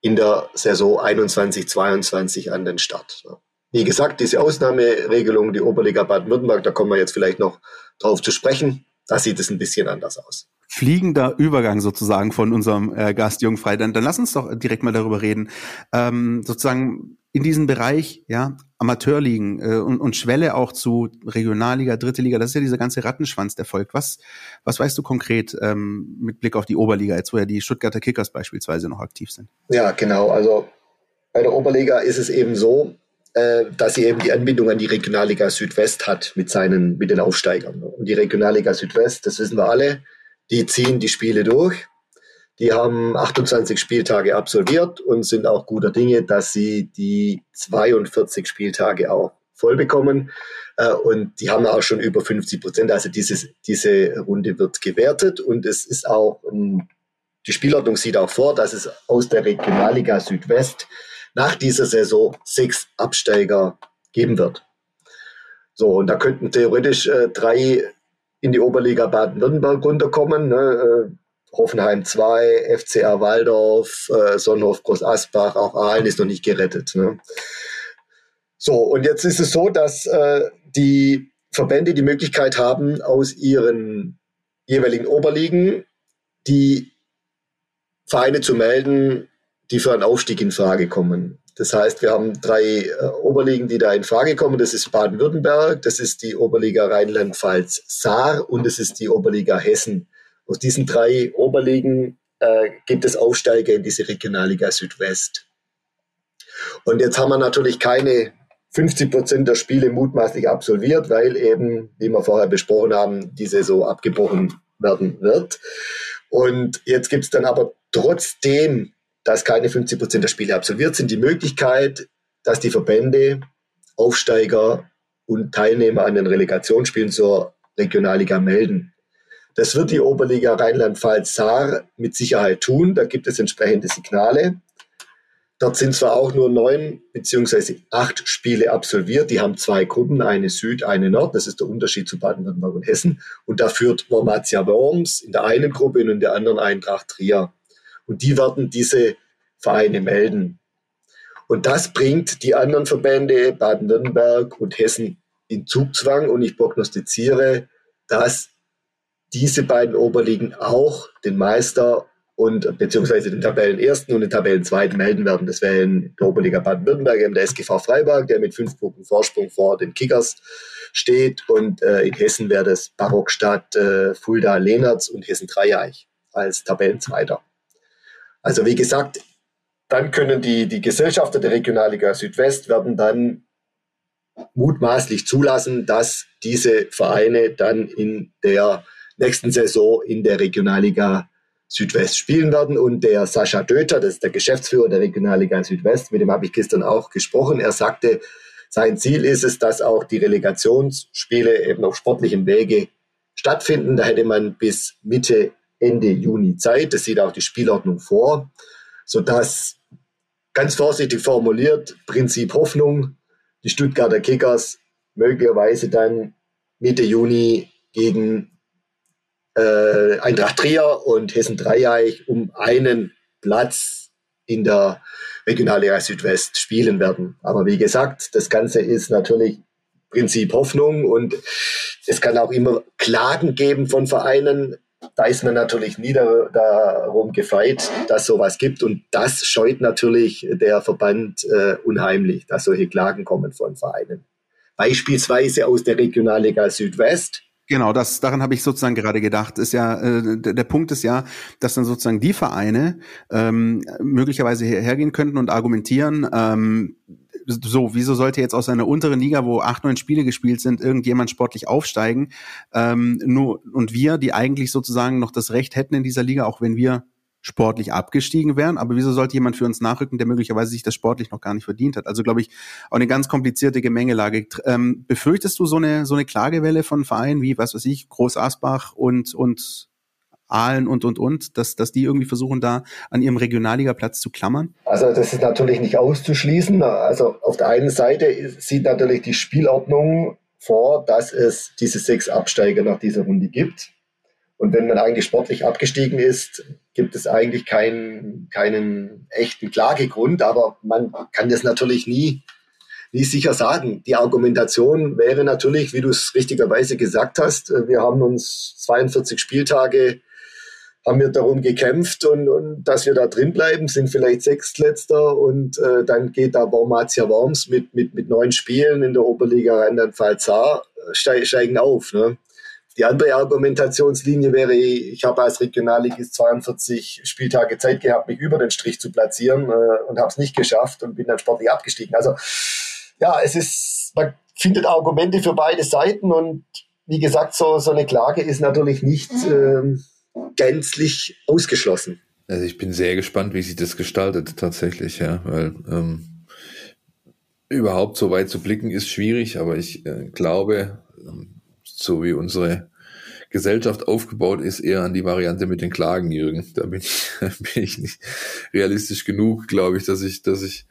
in der Saison 21-22 an den Start. Wie gesagt, diese Ausnahmeregelung, die Oberliga Baden-Württemberg, da kommen wir jetzt vielleicht noch drauf zu sprechen. Da sieht es ein bisschen anders aus. Fliegender Übergang sozusagen von unserem äh, Gast Jungfrei. Dann, dann lass uns doch direkt mal darüber reden. Ähm, sozusagen in diesem Bereich, ja, Amateurligen äh, und, und Schwelle auch zu Regionalliga, Dritte Liga, das ist ja dieser ganze Rattenschwanz, der folgt. Was, was weißt du konkret ähm, mit Blick auf die Oberliga, jetzt wo ja die Stuttgarter Kickers beispielsweise noch aktiv sind? Ja, genau. Also bei der Oberliga ist es eben so, äh, dass sie eben die Anbindung an die Regionalliga Südwest hat mit seinen, mit den Aufsteigern. Und die Regionalliga Südwest, das wissen wir alle, die ziehen die Spiele durch die haben 28 Spieltage absolviert und sind auch guter Dinge, dass sie die 42 Spieltage auch voll bekommen. Äh, und die haben auch schon über 50 Prozent. Also dieses, diese Runde wird gewertet und es ist auch, die Spielordnung sieht auch vor, dass es aus der Regionalliga Südwest nach dieser Saison sechs Absteiger geben wird. So, und da könnten theoretisch äh, drei in die Oberliga Baden-Württemberg runterkommen. Ne? Hoffenheim 2, FCA Waldorf, äh, Sonnenhof Groß Asbach, auch Aalen ist noch nicht gerettet. Ne? So, und jetzt ist es so, dass äh, die Verbände die Möglichkeit haben, aus ihren jeweiligen Oberligen die Vereine zu melden, die für einen Aufstieg in Frage kommen. Das heißt, wir haben drei äh, Oberligen, die da in Frage kommen. Das ist Baden-Württemberg, das ist die Oberliga Rheinland-Pfalz-Saar und das ist die Oberliga Hessen. Aus diesen drei Oberligen äh, gibt es Aufsteiger in diese Regionalliga Südwest. Und jetzt haben wir natürlich keine 50 Prozent der Spiele mutmaßlich absolviert, weil eben, wie wir vorher besprochen haben, die Saison abgebrochen werden wird. Und jetzt gibt es dann aber trotzdem, dass keine 50 Prozent der Spiele absolviert sind, die Möglichkeit, dass die Verbände, Aufsteiger und Teilnehmer an den Relegationsspielen zur Regionalliga melden. Das wird die Oberliga Rheinland-Pfalz-Saar mit Sicherheit tun. Da gibt es entsprechende Signale. Dort sind zwar auch nur neun beziehungsweise acht Spiele absolviert. Die haben zwei Gruppen, eine Süd, eine Nord. Das ist der Unterschied zu Baden-Württemberg und Hessen. Und da führt Wormatia Worms in der einen Gruppe und in der anderen Eintracht Trier. Und die werden diese Vereine melden. Und das bringt die anderen Verbände Baden-Württemberg und Hessen in Zugzwang. Und ich prognostiziere, dass diese beiden Oberligen auch den Meister und beziehungsweise den Tabellenersten und den Tabellenzweiten melden werden. Das wäre in der Oberliga Baden-Württemberg der SGV Freiburg, der mit fünf Punkten Vorsprung vor den Kickers steht. Und äh, in Hessen wäre das Barockstadt, äh, Fulda, Lehnertz und Hessen Dreieich als Tabellenzweiter. Also wie gesagt, dann können die, die Gesellschafter der Regionalliga Südwest werden dann mutmaßlich zulassen, dass diese Vereine dann in der nächsten Saison in der Regionalliga Südwest spielen werden. Und der Sascha Döter, das ist der Geschäftsführer der Regionalliga Südwest, mit dem habe ich gestern auch gesprochen. Er sagte, sein Ziel ist es, dass auch die Relegationsspiele eben auf sportlichem Wege stattfinden. Da hätte man bis Mitte, Ende Juni Zeit. Das sieht auch die Spielordnung vor, sodass ganz vorsichtig formuliert, Prinzip Hoffnung, die Stuttgarter Kickers möglicherweise dann Mitte Juni gegen äh, Eintracht Trier und Hessen Dreieich um einen Platz in der Regionalliga Südwest spielen werden. Aber wie gesagt, das Ganze ist natürlich Prinzip Hoffnung und es kann auch immer Klagen geben von Vereinen. Da ist man natürlich nie darum gefeit, dass sowas gibt und das scheut natürlich der Verband äh, unheimlich, dass solche Klagen kommen von Vereinen. Beispielsweise aus der Regionalliga Südwest Genau, das daran habe ich sozusagen gerade gedacht. Ist ja äh, der, Punkt ist ja, dass dann sozusagen die Vereine ähm, möglicherweise hergehen könnten und argumentieren. Ähm, so, wieso sollte jetzt aus einer unteren Liga, wo acht, neun Spiele gespielt sind, irgendjemand sportlich aufsteigen? Ähm, nur und wir, die eigentlich sozusagen noch das Recht hätten in dieser Liga, auch wenn wir sportlich abgestiegen wären. Aber wieso sollte jemand für uns nachrücken, der möglicherweise sich das sportlich noch gar nicht verdient hat? Also glaube ich, auch eine ganz komplizierte Gemengelage. Ähm, befürchtest du so eine, so eine Klagewelle von Vereinen wie, was weiß ich, Groß Asbach und, und Aalen und, und, und, dass, dass die irgendwie versuchen, da an ihrem Regionalligaplatz zu klammern? Also das ist natürlich nicht auszuschließen. Also auf der einen Seite sieht natürlich die Spielordnung vor, dass es diese sechs Absteiger nach dieser Runde gibt. Und wenn man eigentlich sportlich abgestiegen ist, gibt es eigentlich keinen, keinen echten Klagegrund. Aber man kann das natürlich nie, nie sicher sagen. Die Argumentation wäre natürlich, wie du es richtigerweise gesagt hast, wir haben uns 42 Spieltage haben wir darum gekämpft und, und dass wir da drin bleiben, sind vielleicht Sechstletzter und äh, dann geht da Wormatia Worms mit, mit, mit neun Spielen in der Oberliga Rheinland-Pfalz steigen auf. Ne? Die andere Argumentationslinie wäre, ich habe als Regionalligist 42 Spieltage Zeit gehabt, mich über den Strich zu platzieren äh, und habe es nicht geschafft und bin dann sportlich abgestiegen. Also ja, es ist, man findet Argumente für beide Seiten und wie gesagt, so, so eine Klage ist natürlich nicht ähm, gänzlich ausgeschlossen. Also ich bin sehr gespannt, wie sich das gestaltet tatsächlich, ja, weil ähm, überhaupt so weit zu blicken ist schwierig, aber ich äh, glaube, ähm, so wie unsere Gesellschaft aufgebaut ist, eher an die Variante mit den Klagen, Jürgen. Da bin ich, bin ich nicht realistisch genug, glaube ich, dass ich, dass ich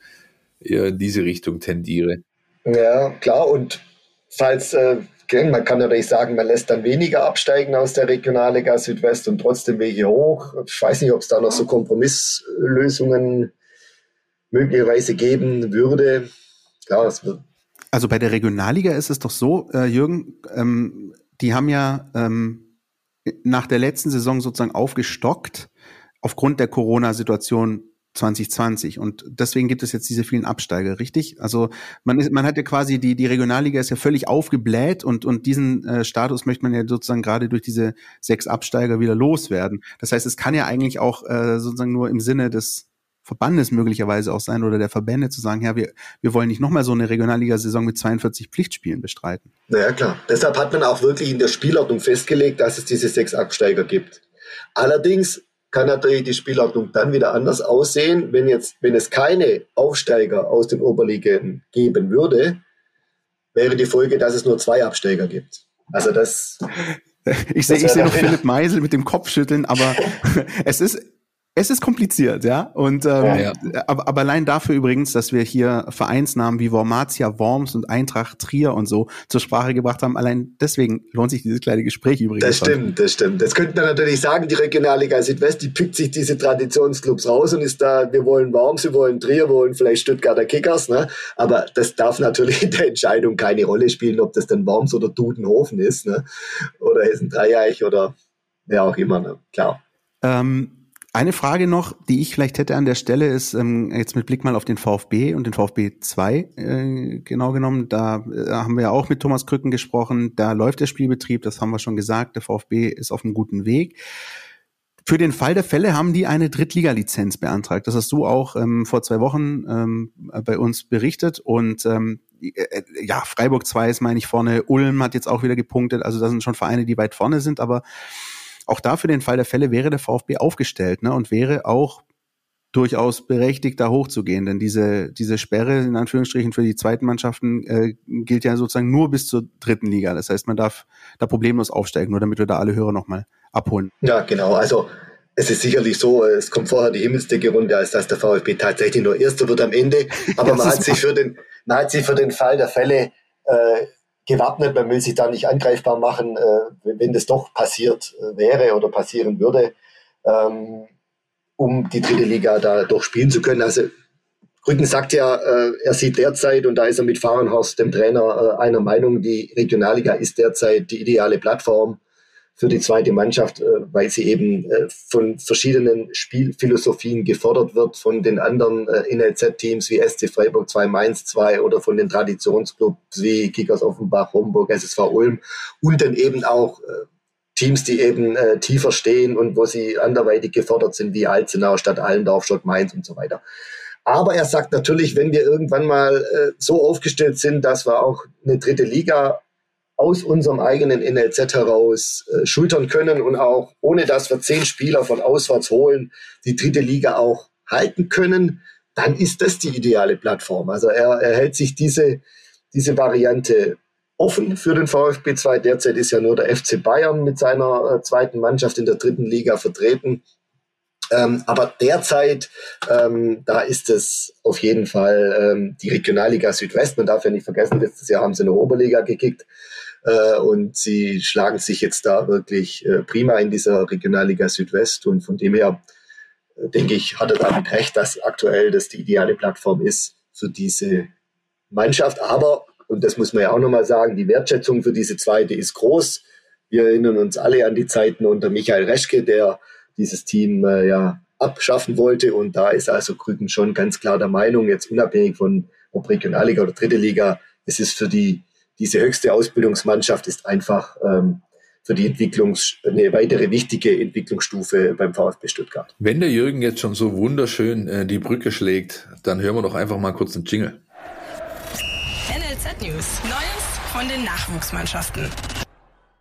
eher in diese Richtung tendiere. Ja, klar. Und falls, äh, man kann natürlich sagen, man lässt dann weniger absteigen aus der Regionalliga Südwest und trotzdem welche hoch. Ich weiß nicht, ob es da noch so Kompromisslösungen möglicherweise geben würde. Klar, es wird also bei der Regionalliga ist es doch so, äh, Jürgen, ähm, die haben ja ähm, nach der letzten Saison sozusagen aufgestockt aufgrund der Corona-Situation 2020 und deswegen gibt es jetzt diese vielen Absteiger, richtig? Also man ist, man hat ja quasi die die Regionalliga ist ja völlig aufgebläht und und diesen äh, Status möchte man ja sozusagen gerade durch diese sechs Absteiger wieder loswerden. Das heißt, es kann ja eigentlich auch äh, sozusagen nur im Sinne des Verbandes möglicherweise auch sein oder der Verbände zu sagen, ja, wir, wir wollen nicht nochmal so eine Regionalliga-Saison mit 42 Pflichtspielen bestreiten. Naja, klar. Deshalb hat man auch wirklich in der Spielordnung festgelegt, dass es diese sechs Absteiger gibt. Allerdings kann natürlich die Spielordnung dann wieder anders aussehen, wenn jetzt, wenn es keine Aufsteiger aus den Oberligen geben würde, wäre die Folge, dass es nur zwei Absteiger gibt. Also das. Ich sehe ich seh noch Philipp Meisel mit dem Kopf schütteln, aber es ist es ist kompliziert, ja. Und ähm, ja, ja. Aber, aber allein dafür übrigens, dass wir hier Vereinsnamen wie Wormatia, Worms und Eintracht Trier und so zur Sprache gebracht haben, allein deswegen lohnt sich dieses kleine Gespräch übrigens. Das stimmt, das stimmt. Das könnte man natürlich sagen, die Regionalliga Südwest, die pickt sich diese Traditionsclubs raus und ist da, wir wollen Worms, wir wollen Trier, wir wollen vielleicht Stuttgarter Kickers, ne? Aber das darf natürlich in der Entscheidung keine Rolle spielen, ob das dann Worms oder Dudenhofen ist, ne? Oder Hessen Dreieich oder wer auch immer, ne? Klar. Ähm, eine Frage noch, die ich vielleicht hätte an der Stelle, ist ähm, jetzt mit Blick mal auf den VfB und den VfB 2 äh, genau genommen. Da äh, haben wir ja auch mit Thomas Krücken gesprochen. Da läuft der Spielbetrieb, das haben wir schon gesagt. Der VfB ist auf einem guten Weg. Für den Fall der Fälle haben die eine Drittliga-Lizenz beantragt. Das hast du auch ähm, vor zwei Wochen ähm, bei uns berichtet. Und ähm, äh, ja, Freiburg 2 ist, meine ich, vorne. Ulm hat jetzt auch wieder gepunktet. Also das sind schon Vereine, die weit vorne sind. Aber auch da für den Fall der Fälle wäre der VfB aufgestellt ne, und wäre auch durchaus berechtigt, da hochzugehen. Denn diese, diese Sperre in Anführungsstrichen für die zweiten Mannschaften äh, gilt ja sozusagen nur bis zur dritten Liga. Das heißt, man darf da problemlos aufsteigen, nur damit wir da alle Hörer nochmal abholen. Ja, genau. Also es ist sicherlich so, es kommt vorher die Himmelsdicke runter, als dass der VfB tatsächlich nur Erster wird am Ende. Aber man hat sich für den, man hat sich für den Fall der Fälle äh, gewappnet. Man will sich da nicht angreifbar machen, äh, wenn das doch passiert äh, wäre oder passieren würde, ähm, um die dritte Liga da doch spielen zu können. Also Rücken sagt ja, äh, er sieht derzeit, und da ist er mit Fahrenhorst, dem Trainer, einer Meinung, die Regionalliga ist derzeit die ideale Plattform für die zweite Mannschaft, äh, weil sie eben äh, von verschiedenen Spielphilosophien gefordert wird, von den anderen äh, NLZ-Teams wie SC Freiburg 2, Mainz 2 oder von den Traditionsclubs wie Kickers Offenbach, Homburg, SSV Ulm und dann eben auch Teams, die eben äh, tiefer stehen und wo sie anderweitig gefordert sind, wie Alzenau, Stadt Allendorf, Stadt Mainz und so weiter. Aber er sagt natürlich, wenn wir irgendwann mal äh, so aufgestellt sind, dass wir auch eine dritte Liga aus unserem eigenen NLZ heraus äh, schultern können und auch, ohne dass wir zehn Spieler von auswärts holen, die dritte Liga auch halten können, dann ist das die ideale Plattform. Also er, er hält sich diese, diese Variante offen für den VfB 2. Derzeit ist ja nur der FC Bayern mit seiner äh, zweiten Mannschaft in der dritten Liga vertreten. Ähm, aber derzeit, ähm, da ist es auf jeden Fall ähm, die Regionalliga Südwest. Man darf ja nicht vergessen, letztes Jahr haben sie eine Oberliga gekickt. Äh, und sie schlagen sich jetzt da wirklich äh, prima in dieser Regionalliga Südwest. Und von dem her, äh, denke ich, hat er damit recht, dass aktuell das die ideale Plattform ist für diese Mannschaft. Aber, und das muss man ja auch nochmal sagen, die Wertschätzung für diese zweite ist groß. Wir erinnern uns alle an die Zeiten unter Michael Reschke, der dieses Team äh, ja abschaffen wollte. Und da ist also Krücken schon ganz klar der Meinung, jetzt unabhängig von ob Regionalliga oder Dritte Liga, es ist für die diese höchste Ausbildungsmannschaft ist einfach ähm, für die Entwicklungs eine weitere wichtige Entwicklungsstufe beim VfB Stuttgart. Wenn der Jürgen jetzt schon so wunderschön äh, die Brücke schlägt, dann hören wir doch einfach mal kurz einen Jingle. NLZ News. Neues von den Nachwuchsmannschaften.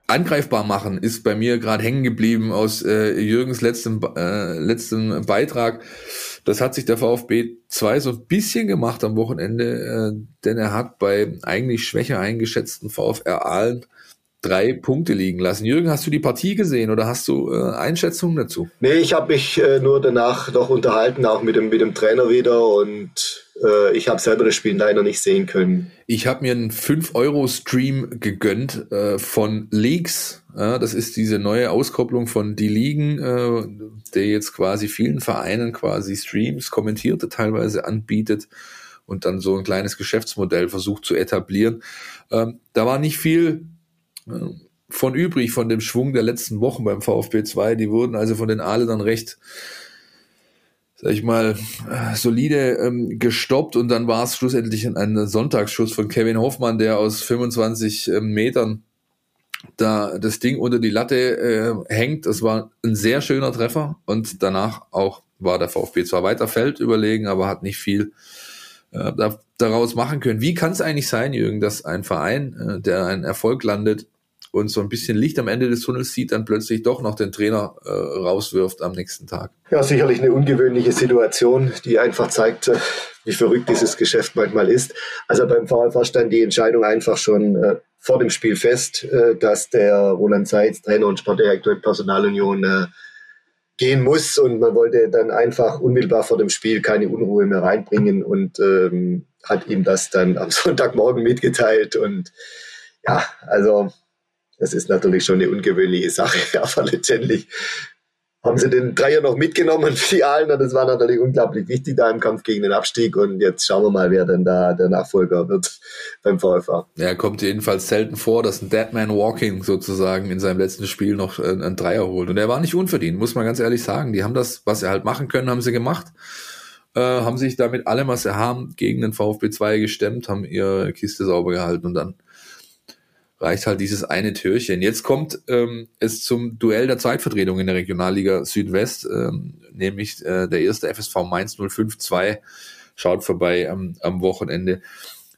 Angreifbar machen ist bei mir gerade hängen geblieben aus äh, Jürgens letztem, äh, letztem Beitrag. Das hat sich der VfB 2 so ein bisschen gemacht am Wochenende, äh, denn er hat bei eigentlich schwächer eingeschätzten VfR Aalen drei Punkte liegen lassen. Jürgen, hast du die Partie gesehen oder hast du äh, Einschätzungen dazu? Nee, ich habe mich äh, nur danach noch unterhalten, auch mit dem, mit dem Trainer wieder und ich habe selber das Spiel leider nicht sehen können. Ich habe mir einen 5-Euro-Stream gegönnt äh, von Leaks. Ja, das ist diese neue Auskopplung von Die Ligen, äh, der jetzt quasi vielen Vereinen quasi Streams, kommentierte teilweise anbietet und dann so ein kleines Geschäftsmodell versucht zu etablieren. Ähm, da war nicht viel äh, von übrig von dem Schwung der letzten Wochen beim VfB 2. Die wurden also von den Aale dann recht sag ich mal, solide ähm, gestoppt und dann war es schlussendlich ein, ein Sonntagsschuss von Kevin Hoffmann, der aus 25 ähm, Metern da das Ding unter die Latte äh, hängt. Das war ein sehr schöner Treffer und danach auch war der VfB zwar weiter Feld überlegen, aber hat nicht viel äh, da, daraus machen können. Wie kann es eigentlich sein, Jürgen, dass ein Verein, äh, der einen Erfolg landet und so ein bisschen Licht am Ende des Tunnels sieht, dann plötzlich doch noch den Trainer äh, rauswirft am nächsten Tag? Ja, sicherlich eine ungewöhnliche Situation, die einfach zeigt, äh, wie verrückt dieses Geschäft manchmal ist. Also beim VfV stand die Entscheidung einfach schon äh, vor dem Spiel fest, äh, dass der Roland Seitz, Trainer und Sportdirektor in Personalunion, äh, gehen muss und man wollte dann einfach unmittelbar vor dem Spiel keine Unruhe mehr reinbringen und ähm, hat ihm das dann am Sonntagmorgen mitgeteilt und ja, also das ist natürlich schon eine ungewöhnliche Sache, aber letztendlich haben sie den Dreier noch mitgenommen für die Aalen und das war natürlich unglaublich wichtig da im Kampf gegen den Abstieg und jetzt schauen wir mal, wer denn da der Nachfolger wird beim VfA. Ja, kommt jedenfalls selten vor, dass ein Deadman Walking sozusagen in seinem letzten Spiel noch einen Dreier holt und er war nicht unverdient, muss man ganz ehrlich sagen. Die haben das, was sie halt machen können, haben sie gemacht. Äh, haben sich damit allem, was sie haben, gegen den VfB 2 gestemmt, haben ihre Kiste sauber gehalten und dann reicht halt dieses eine Türchen. Jetzt kommt ähm, es zum Duell der Zeitvertretung in der Regionalliga Südwest, ähm, nämlich äh, der erste FSV Mainz 052 schaut vorbei am, am Wochenende.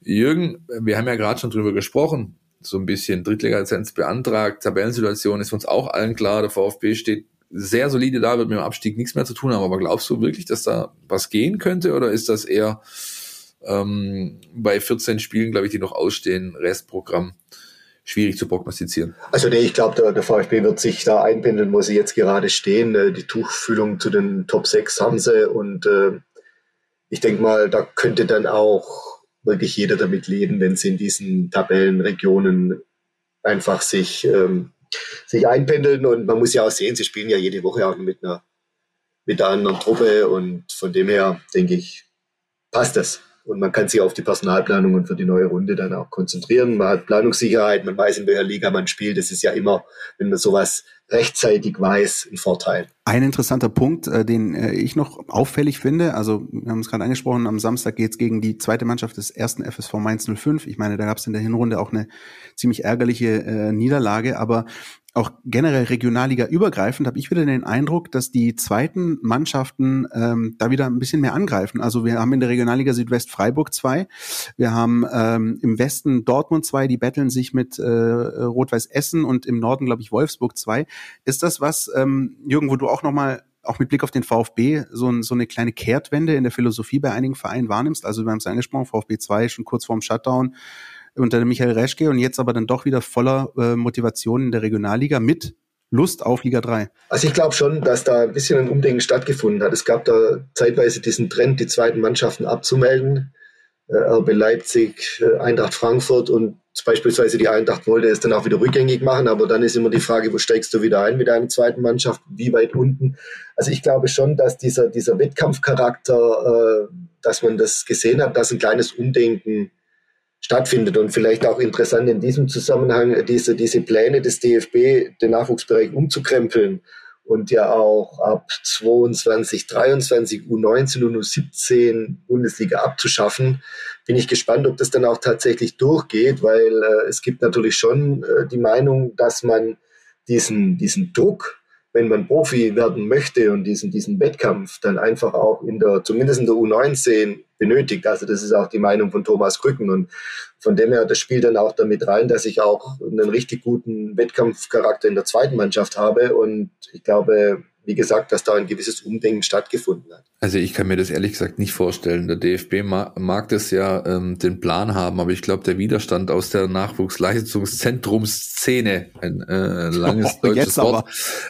Jürgen, wir haben ja gerade schon drüber gesprochen, so ein bisschen Drittliga-Lizenz beantragt, Tabellensituation ist uns auch allen klar, der VfB steht sehr solide da, wird mit dem Abstieg nichts mehr zu tun haben, aber glaubst du wirklich, dass da was gehen könnte oder ist das eher ähm, bei 14 Spielen, glaube ich, die noch ausstehen, Restprogramm schwierig zu prognostizieren. Also nee, ich glaube, der, der, VfB wird sich da einpendeln, wo sie jetzt gerade stehen. Äh, die Tuchfühlung zu den Top 6 haben sie und äh, ich denke mal, da könnte dann auch wirklich jeder damit leben, wenn sie in diesen Tabellenregionen einfach sich, ähm, sich einpendeln und man muss ja auch sehen, sie spielen ja jede Woche auch mit einer, mit einer anderen Truppe und von dem her denke ich, passt das und man kann sich auf die Personalplanung und für die neue Runde dann auch konzentrieren. Man hat Planungssicherheit, man weiß, in welcher Liga man spielt. Das ist ja immer, wenn man sowas rechtzeitig weiß, ein Vorteil. Ein interessanter Punkt, äh, den äh, ich noch auffällig finde, also wir haben es gerade angesprochen, am Samstag geht es gegen die zweite Mannschaft des ersten FSV Mainz 05. Ich meine, da gab es in der Hinrunde auch eine ziemlich ärgerliche äh, Niederlage, aber auch generell Regionalliga übergreifend habe ich wieder den Eindruck, dass die zweiten Mannschaften ähm, da wieder ein bisschen mehr angreifen. Also wir haben in der Regionalliga Südwest Freiburg zwei, wir haben ähm, im Westen Dortmund zwei, die betteln sich mit äh, Rot-Weiß Essen und im Norden, glaube ich, Wolfsburg zwei. Ist das was, ähm, Jürgen, wo du auch nochmal auch mit Blick auf den VfB so, so eine kleine Kehrtwende in der Philosophie bei einigen Vereinen wahrnimmst? Also wir haben es angesprochen, VfB 2 schon kurz vorm Shutdown unter Michael Reschke und jetzt aber dann doch wieder voller äh, Motivation in der Regionalliga mit Lust auf Liga 3? Also ich glaube schon, dass da ein bisschen ein Umdenken stattgefunden hat. Es gab da zeitweise diesen Trend, die zweiten Mannschaften abzumelden. Äh, RB Leipzig, äh, Eintracht Frankfurt und beispielsweise die Eintracht wollte es dann auch wieder rückgängig machen, aber dann ist immer die Frage, wo steigst du wieder ein mit deiner zweiten Mannschaft, wie weit unten. Also ich glaube schon, dass dieser, dieser Wettkampfcharakter, äh, dass man das gesehen hat, dass ein kleines Umdenken stattfindet. Und vielleicht auch interessant in diesem Zusammenhang diese, diese Pläne des DFB, den Nachwuchsbereich umzukrempeln und ja auch ab 22, 23, U19 und U17 Bundesliga abzuschaffen, bin ich gespannt, ob das dann auch tatsächlich durchgeht, weil äh, es gibt natürlich schon äh, die Meinung, dass man diesen, diesen Druck, wenn man Profi werden möchte und diesen, diesen Wettkampf dann einfach auch in der, zumindest in der U19 benötigt. Also das ist auch die Meinung von Thomas Krücken und von dem her, das spielt dann auch damit rein, dass ich auch einen richtig guten Wettkampfcharakter in der zweiten Mannschaft habe und ich glaube, wie gesagt, dass da ein gewisses Umdenken stattgefunden hat. Also ich kann mir das ehrlich gesagt nicht vorstellen. Der DFB mag, mag das ja ähm, den Plan haben, aber ich glaube, der Widerstand aus der Nachwuchsleistungszentrumsszene, ein äh, langes oh, deutsches Wort,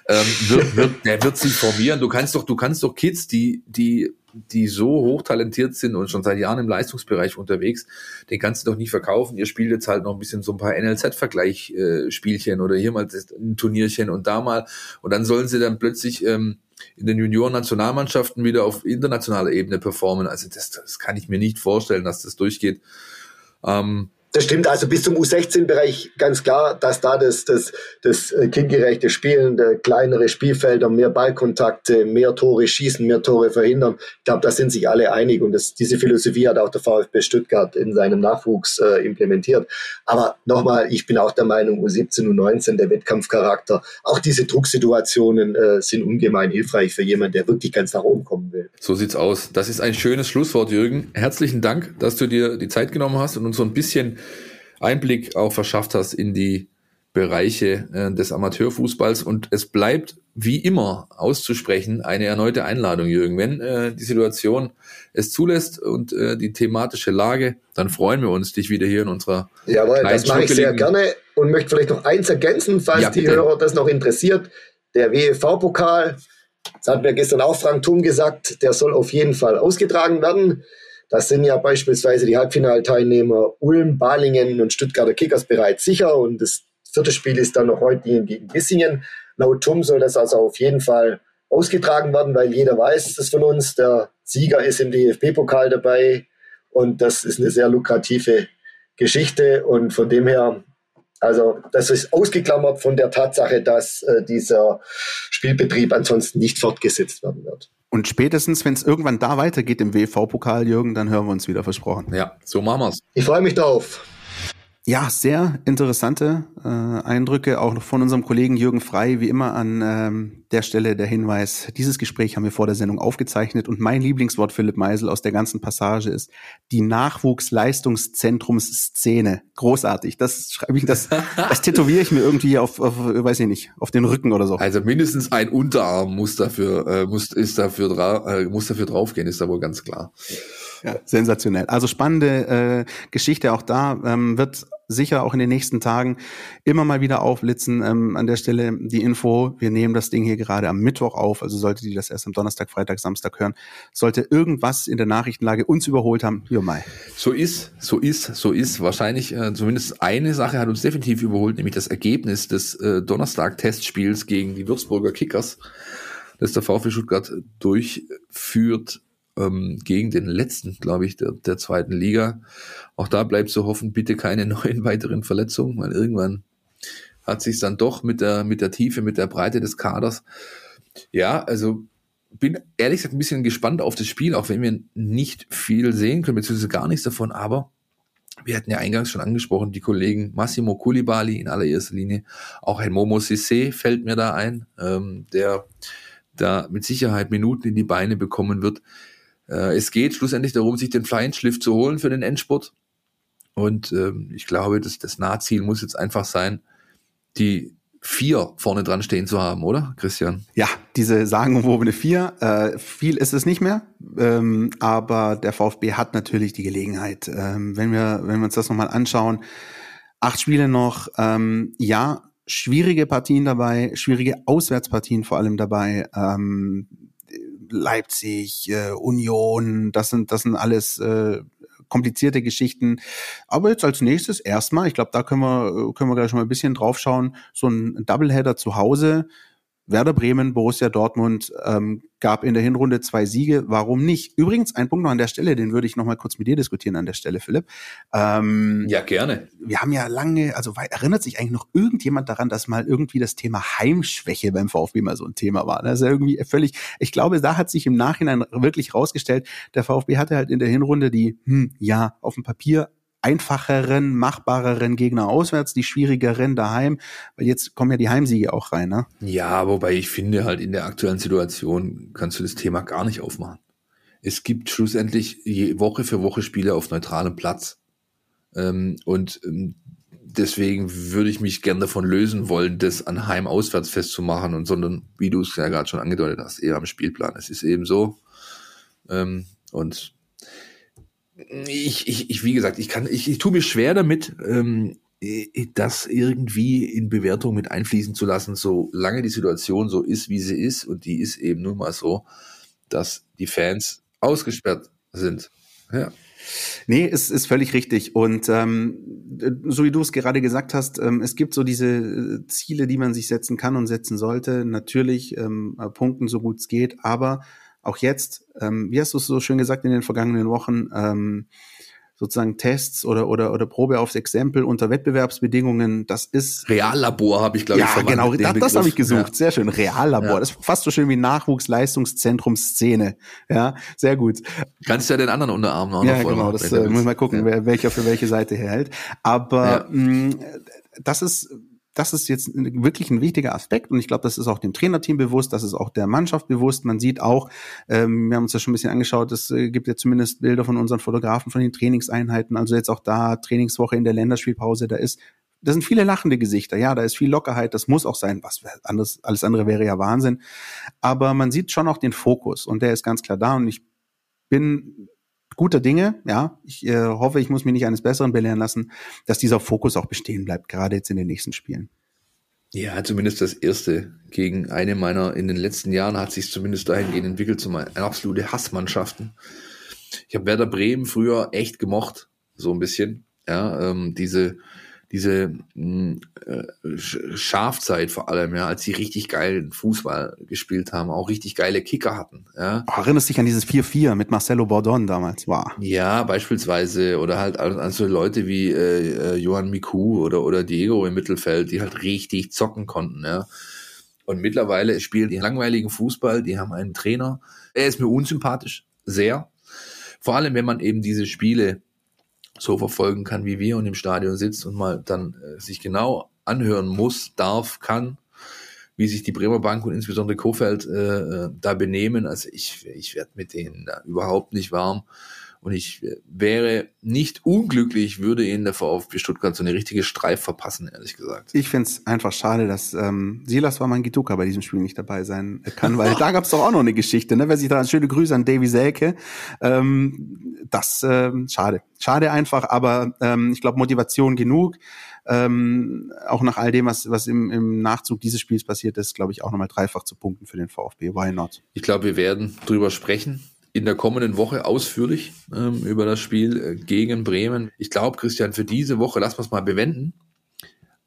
ähm, wird, wird, der wird sich formieren. Du kannst doch, du kannst doch Kids, die, die die so hochtalentiert sind und schon seit Jahren im Leistungsbereich unterwegs, den kannst du doch nicht verkaufen. Ihr spielt jetzt halt noch ein bisschen so ein paar NLZ-Vergleich-Spielchen oder hier mal ein Turnierchen und da mal. Und dann sollen sie dann plötzlich ähm, in den Junioren-Nationalmannschaften wieder auf internationaler Ebene performen. Also das, das kann ich mir nicht vorstellen, dass das durchgeht. Ähm, Das stimmt, also bis zum U16-Bereich ganz klar, dass da das, das, das äh, kindgerechte Spielen, kleinere Spielfelder, mehr Ballkontakte, mehr Tore schießen, mehr Tore verhindern. Ich glaube, da sind sich alle einig und das, diese Philosophie hat auch der VfB Stuttgart in seinem Nachwuchs äh, implementiert. Aber nochmal, ich bin auch der Meinung, U17, U19, der Wettkampfcharakter, auch diese Drucksituationen äh, sind ungemein hilfreich für jemanden, der wirklich ganz nach oben kommen will. So sieht's aus. Das ist ein schönes Schlusswort, Jürgen. Herzlichen Dank, dass du dir die Zeit genommen hast und uns so ein bisschen Einblick auch verschafft hast in die Bereiche äh, des Amateurfußballs. Und es bleibt wie immer auszusprechen eine erneute Einladung, Jürgen. Wenn äh, die Situation es zulässt und äh, die thematische Lage, dann freuen wir uns, dich wieder hier in unserer. Jawohl, das mache ich sehr gerne und möchte vielleicht noch eins ergänzen, falls ja, die Hörer das noch interessiert. Der WEV-Pokal, das hat mir gestern auch Frank Thum gesagt, der soll auf jeden Fall ausgetragen werden. Das sind ja beispielsweise die Halbfinalteilnehmer Ulm, Balingen und Stuttgarter Kickers bereits sicher. Und das vierte Spiel ist dann noch heute gegen Gissingen. Laut TUM soll das also auf jeden Fall ausgetragen werden, weil jeder weiß das von uns. Der Sieger ist im DFB-Pokal dabei. Und das ist eine sehr lukrative Geschichte. Und von dem her also das ist ausgeklammert von der Tatsache, dass äh, dieser Spielbetrieb ansonsten nicht fortgesetzt werden wird. Und spätestens, wenn es irgendwann da weitergeht im WV-Pokal, Jürgen, dann hören wir uns wieder versprochen. Ja, so machen wir's. Ich freue mich drauf. Ja, sehr interessante äh, Eindrücke, auch noch von unserem Kollegen Jürgen Frei, wie immer an ähm, der Stelle der Hinweis, dieses Gespräch haben wir vor der Sendung aufgezeichnet und mein Lieblingswort Philipp Meisel aus der ganzen Passage ist die Nachwuchsleistungszentrumsszene. Großartig. Das schreibe ich, das, das tätowiere ich mir irgendwie auf, auf, weiß ich nicht, auf den Rücken oder so. Also mindestens ein Unterarm muss dafür, äh, muss, ist dafür, äh, muss dafür draufgehen, ist da wohl ganz klar. Ja, sensationell. Also spannende äh, Geschichte auch da. Ähm, wird sicher auch in den nächsten Tagen immer mal wieder aufblitzen. Ähm, an der Stelle die Info, wir nehmen das Ding hier gerade am Mittwoch auf, also sollte die das erst am Donnerstag, Freitag, Samstag hören, sollte irgendwas in der Nachrichtenlage uns überholt haben, hier mal. So ist, so ist, so ist. Wahrscheinlich äh, zumindest eine Sache hat uns definitiv überholt, nämlich das Ergebnis des äh, Donnerstag-Testspiels gegen die Würzburger Kickers, das der VfB Stuttgart durchführt ähm, gegen den letzten, glaube ich, der, der zweiten Liga. Auch da bleibt zu hoffen, bitte keine neuen weiteren Verletzungen, weil irgendwann hat sich dann doch mit der, mit der Tiefe, mit der Breite des Kaders. Ja, also bin ehrlich gesagt ein bisschen gespannt auf das Spiel, auch wenn wir nicht viel sehen können, beziehungsweise gar nichts davon, aber wir hatten ja eingangs schon angesprochen, die Kollegen Massimo Koulibaly in allererster Linie, auch ein Momo Sissé fällt mir da ein, ähm, der da mit Sicherheit Minuten in die Beine bekommen wird. Äh, es geht schlussendlich darum, sich den Flying-Schliff zu holen für den Endspurt. Und ähm, ich glaube, dass das Nahziel muss jetzt einfach sein, die vier vorne dran stehen zu haben, oder, Christian? Ja, diese sagenumwobene vier. Äh, viel ist es nicht mehr, ähm, aber der VfB hat natürlich die Gelegenheit. Ähm, wenn wir, wenn wir uns das nochmal anschauen, acht Spiele noch, ähm, ja, schwierige Partien dabei, schwierige Auswärtspartien vor allem dabei. Ähm, Leipzig, äh, Union, das sind, das sind alles äh, komplizierte Geschichten. Aber jetzt als nächstes erstmal, ich glaube, da können wir, können wir gleich schon mal ein bisschen drauf schauen, so ein Doubleheader zu Hause Werder Bremen, Borussia Dortmund ähm, gab in der Hinrunde zwei Siege. Warum nicht? Übrigens, ein Punkt noch an der Stelle, den würde ich noch mal kurz mit dir diskutieren an der Stelle, Philipp. Ähm, ja, gerne. Wir haben ja lange, also erinnert sich eigentlich noch irgendjemand daran, dass mal irgendwie das Thema Heimschwäche beim VfB mal so ein Thema war? Das ist ja irgendwie völlig, ich glaube, da hat sich im Nachhinein wirklich rausgestellt, der VfB hatte halt in der Hinrunde die, hm, ja, auf dem Papier einfacheren, machbareren Gegner auswärts, die schwierigeren daheim, weil jetzt kommen ja die Heimsiege auch rein, ne? Ja, wobei ich finde halt in der aktuellen Situation kannst du das Thema gar nicht aufmachen. Es gibt schlussendlich Woche für Woche Spiele auf neutralem Platz. Ähm, und ähm, deswegen würde ich mich gern davon lösen wollen, das an Heim-Auswärts festzumachen und sondern, wie du es ja gerade schon angedeutet hast, eher am Spielplan. Es ist eben so. Ähm, und ich, ich, ich, wie gesagt, ich kann, ich, ich tue mir schwer damit, ähm, das irgendwie in Bewertung mit einfließen zu lassen, solange die Situation so ist, wie sie ist. Und die ist eben nun mal so, dass die Fans ausgesperrt sind. Ja. Nee, es ist völlig richtig. Und ähm, so wie du es gerade gesagt hast, ähm, es gibt so diese äh, Ziele, die man sich setzen kann und setzen sollte. Natürlich ähm, punkten, so gut es geht, aber auch jetzt, ähm, wie hast du es so schön gesagt in den vergangenen Wochen, ähm, sozusagen Tests oder, oder, oder Probe aufs Exempel unter Wettbewerbsbedingungen, das ist. Reallabor habe ich, glaube ja, ich, Ja, genau, das, das habe ich gesucht. Ja. Sehr schön. Reallabor. Ja. Das ist fast so schön wie Nachwuchsleistungszentrum Szene. Ja, sehr gut. Kannst ja den anderen Unterarm noch Ja, genau, das äh, muss mal gucken, wer, welcher für welche Seite herhält. Aber mh, das ist das ist jetzt wirklich ein wichtiger Aspekt und ich glaube, das ist auch dem Trainerteam bewusst, das ist auch der Mannschaft bewusst. Man sieht auch, ähm, wir haben uns das schon ein bisschen angeschaut, es äh, gibt ja zumindest Bilder von unseren Fotografen von den Trainingseinheiten, also jetzt auch da Trainingswoche in der Länderspielpause, da ist da sind viele lachende Gesichter, ja, da ist viel Lockerheit, das muss auch sein, was anderes, alles andere wäre ja Wahnsinn. Aber man sieht schon auch den Fokus und der ist ganz klar da und ich bin guter Dinge, ja. Ich äh, hoffe, ich muss mich nicht eines Besseren belehren lassen, dass dieser Fokus auch bestehen bleibt, gerade jetzt in den nächsten Spielen. Ja, zumindest das erste gegen eine meiner, in den letzten Jahren hat sich zumindest dahingehend entwickelt, zum eine absolute Hassmannschaften. Ich habe Werder Bremen früher echt gemocht, so ein bisschen. Ja, ähm, diese, diese mh, äh, Schafzeit vor allem, ja, als sie richtig geilen Fußball gespielt haben, auch richtig geile Kicker hatten. Ja. Oh, erinnerst dich an dieses 4-4 mit Marcelo Bordon damals. Wow. Ja, beispielsweise, oder halt an, an so Leute wie äh, Johann Miku oder, oder Diego im Mittelfeld, die halt richtig zocken konnten, ja. Und mittlerweile spielen die langweiligen Fußball, die haben einen Trainer. Er ist mir unsympathisch, sehr. Vor allem, wenn man eben diese Spiele so verfolgen kann, wie wir und im Stadion sitzt und mal dann äh, sich genau anhören muss, darf, kann, wie sich die Bremer Bank und insbesondere Kofeld äh, da benehmen. Also ich, ich werde mit denen da überhaupt nicht warm. Und ich wäre nicht unglücklich, würde ihnen der VfB Stuttgart so eine richtige Streif verpassen, ehrlich gesagt. Ich finde es einfach schade, dass ähm, Silas Wamangituka bei diesem Spiel nicht dabei sein kann, weil da gab es doch auch noch eine Geschichte, ne? Wer sich da schöne Grüße an Davy Selke. Ähm, das ähm, schade. Schade einfach, aber ähm, ich glaube, Motivation genug. Ähm, auch nach all dem, was, was im, im Nachzug dieses Spiels passiert ist, glaube ich, auch nochmal dreifach zu punkten für den VfB. Why not? Ich glaube, wir werden drüber sprechen in der kommenden Woche ausführlich ähm, über das Spiel äh, gegen Bremen. Ich glaube, Christian, für diese Woche lassen wir es mal bewenden.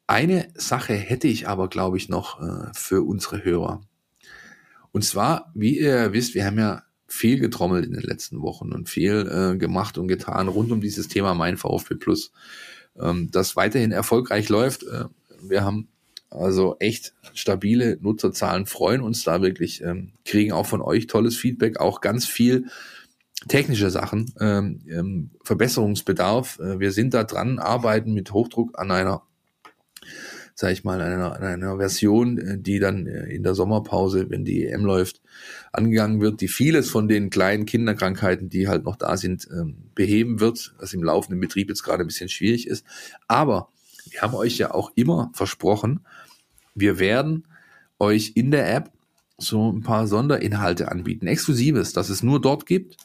Eine Sache hätte ich aber, glaube ich, noch äh, für unsere Hörer. Und zwar, wie ihr wisst, wir haben ja viel getrommelt in den letzten Wochen und viel äh, gemacht und getan rund um dieses Thema Mein VfB Plus, ähm, das weiterhin erfolgreich läuft. Äh, wir haben also echt stabile Nutzerzahlen, freuen uns da wirklich, ähm, kriegen auch von euch tolles Feedback, auch ganz viel technische Sachen, ähm, ähm, Verbesserungsbedarf. Äh, wir sind da dran, arbeiten mit Hochdruck an einer, sag ich mal, einer, einer Version, äh, die dann äh, in der Sommerpause, wenn die EM läuft, angegangen wird, die vieles von den kleinen Kinderkrankheiten, die halt noch da sind, ähm, beheben wird, was im laufenden Betrieb jetzt gerade ein bisschen schwierig ist. Aber wir haben euch ja auch immer versprochen, wir werden euch in der App so ein paar Sonderinhalte anbieten, exklusives, dass es nur dort gibt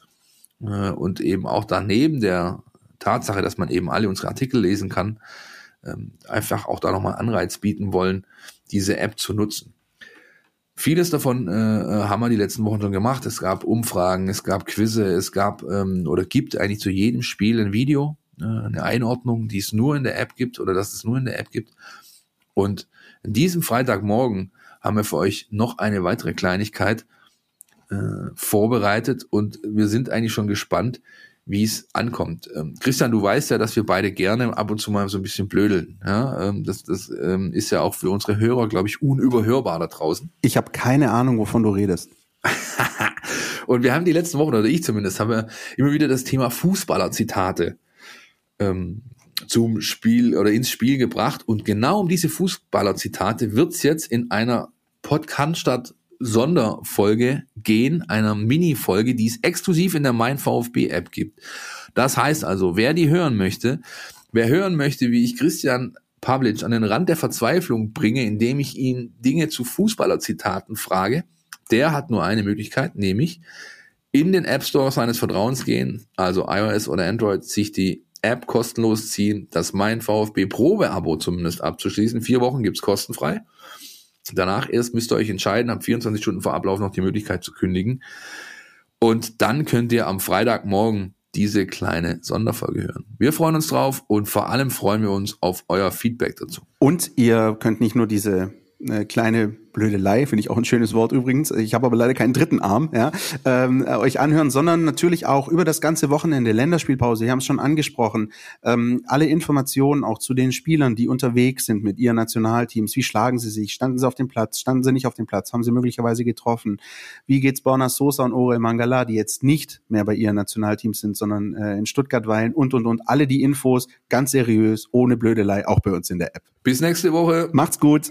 äh, und eben auch daneben der Tatsache, dass man eben alle unsere Artikel lesen kann, ähm, einfach auch da nochmal Anreiz bieten wollen, diese App zu nutzen. Vieles davon äh, haben wir die letzten Wochen schon gemacht. Es gab Umfragen, es gab Quizze, es gab ähm, oder gibt eigentlich zu jedem Spiel ein Video, äh, eine Einordnung, die es nur in der App gibt oder dass es nur in der App gibt. Und an diesem Freitagmorgen haben wir für euch noch eine weitere Kleinigkeit äh, vorbereitet und wir sind eigentlich schon gespannt, wie es ankommt. Ähm, Christian, du weißt ja, dass wir beide gerne ab und zu mal so ein bisschen blödeln. Ja? Ähm, das das ähm, ist ja auch für unsere Hörer, glaube ich, unüberhörbar da draußen. Ich habe keine Ahnung, wovon du redest. und wir haben die letzten Wochen, oder ich zumindest, haben wir immer wieder das Thema Fußballer-Zitate ähm, zum Spiel oder ins Spiel gebracht. Und genau um diese Fußballer-Zitate wird es jetzt in einer Podcast Sonderfolge gehen, einer Mini-Folge, die es exklusiv in der Mein VfB App gibt. Das heißt also, wer die hören möchte, wer hören möchte, wie ich Christian Pavlic an den Rand der Verzweiflung bringe, indem ich ihn Dinge zu Fußballer-Zitaten frage, der hat nur eine Möglichkeit, nämlich in den App Store seines Vertrauens gehen, also iOS oder Android, sich die App kostenlos ziehen, das Mein VfB Probe-Abo zumindest abzuschließen. Vier Wochen gibt's kostenfrei. Danach erst müsst ihr euch entscheiden, habt 24 Stunden vor Ablauf noch die Möglichkeit zu kündigen. Und dann könnt ihr am Freitagmorgen diese kleine Sonderfolge hören. Wir freuen uns drauf und vor allem freuen wir uns auf euer Feedback dazu. Und ihr könnt nicht nur diese äh, kleine Blödelei, finde ich auch ein schönes Wort übrigens. Ich habe aber leider keinen dritten Arm, ja, ähm, äh, euch anhören, sondern natürlich auch über das ganze Wochenende, Länderspielpause, wir haben es schon angesprochen, ähm, alle Informationen auch zu den Spielern, die unterwegs sind mit ihren Nationalteams. Wie schlagen sie sich? Standen sie auf dem Platz? Standen sie nicht auf dem Platz? Haben sie möglicherweise getroffen? Wie geht's Borna Sosa und Orel Mangala, die jetzt nicht mehr bei ihren Nationalteams sind, sondern äh, in Stuttgart weilen und, und, und. Alle die Infos ganz seriös, ohne Blödelei, auch bei uns in der App. Bis nächste Woche. Macht's gut.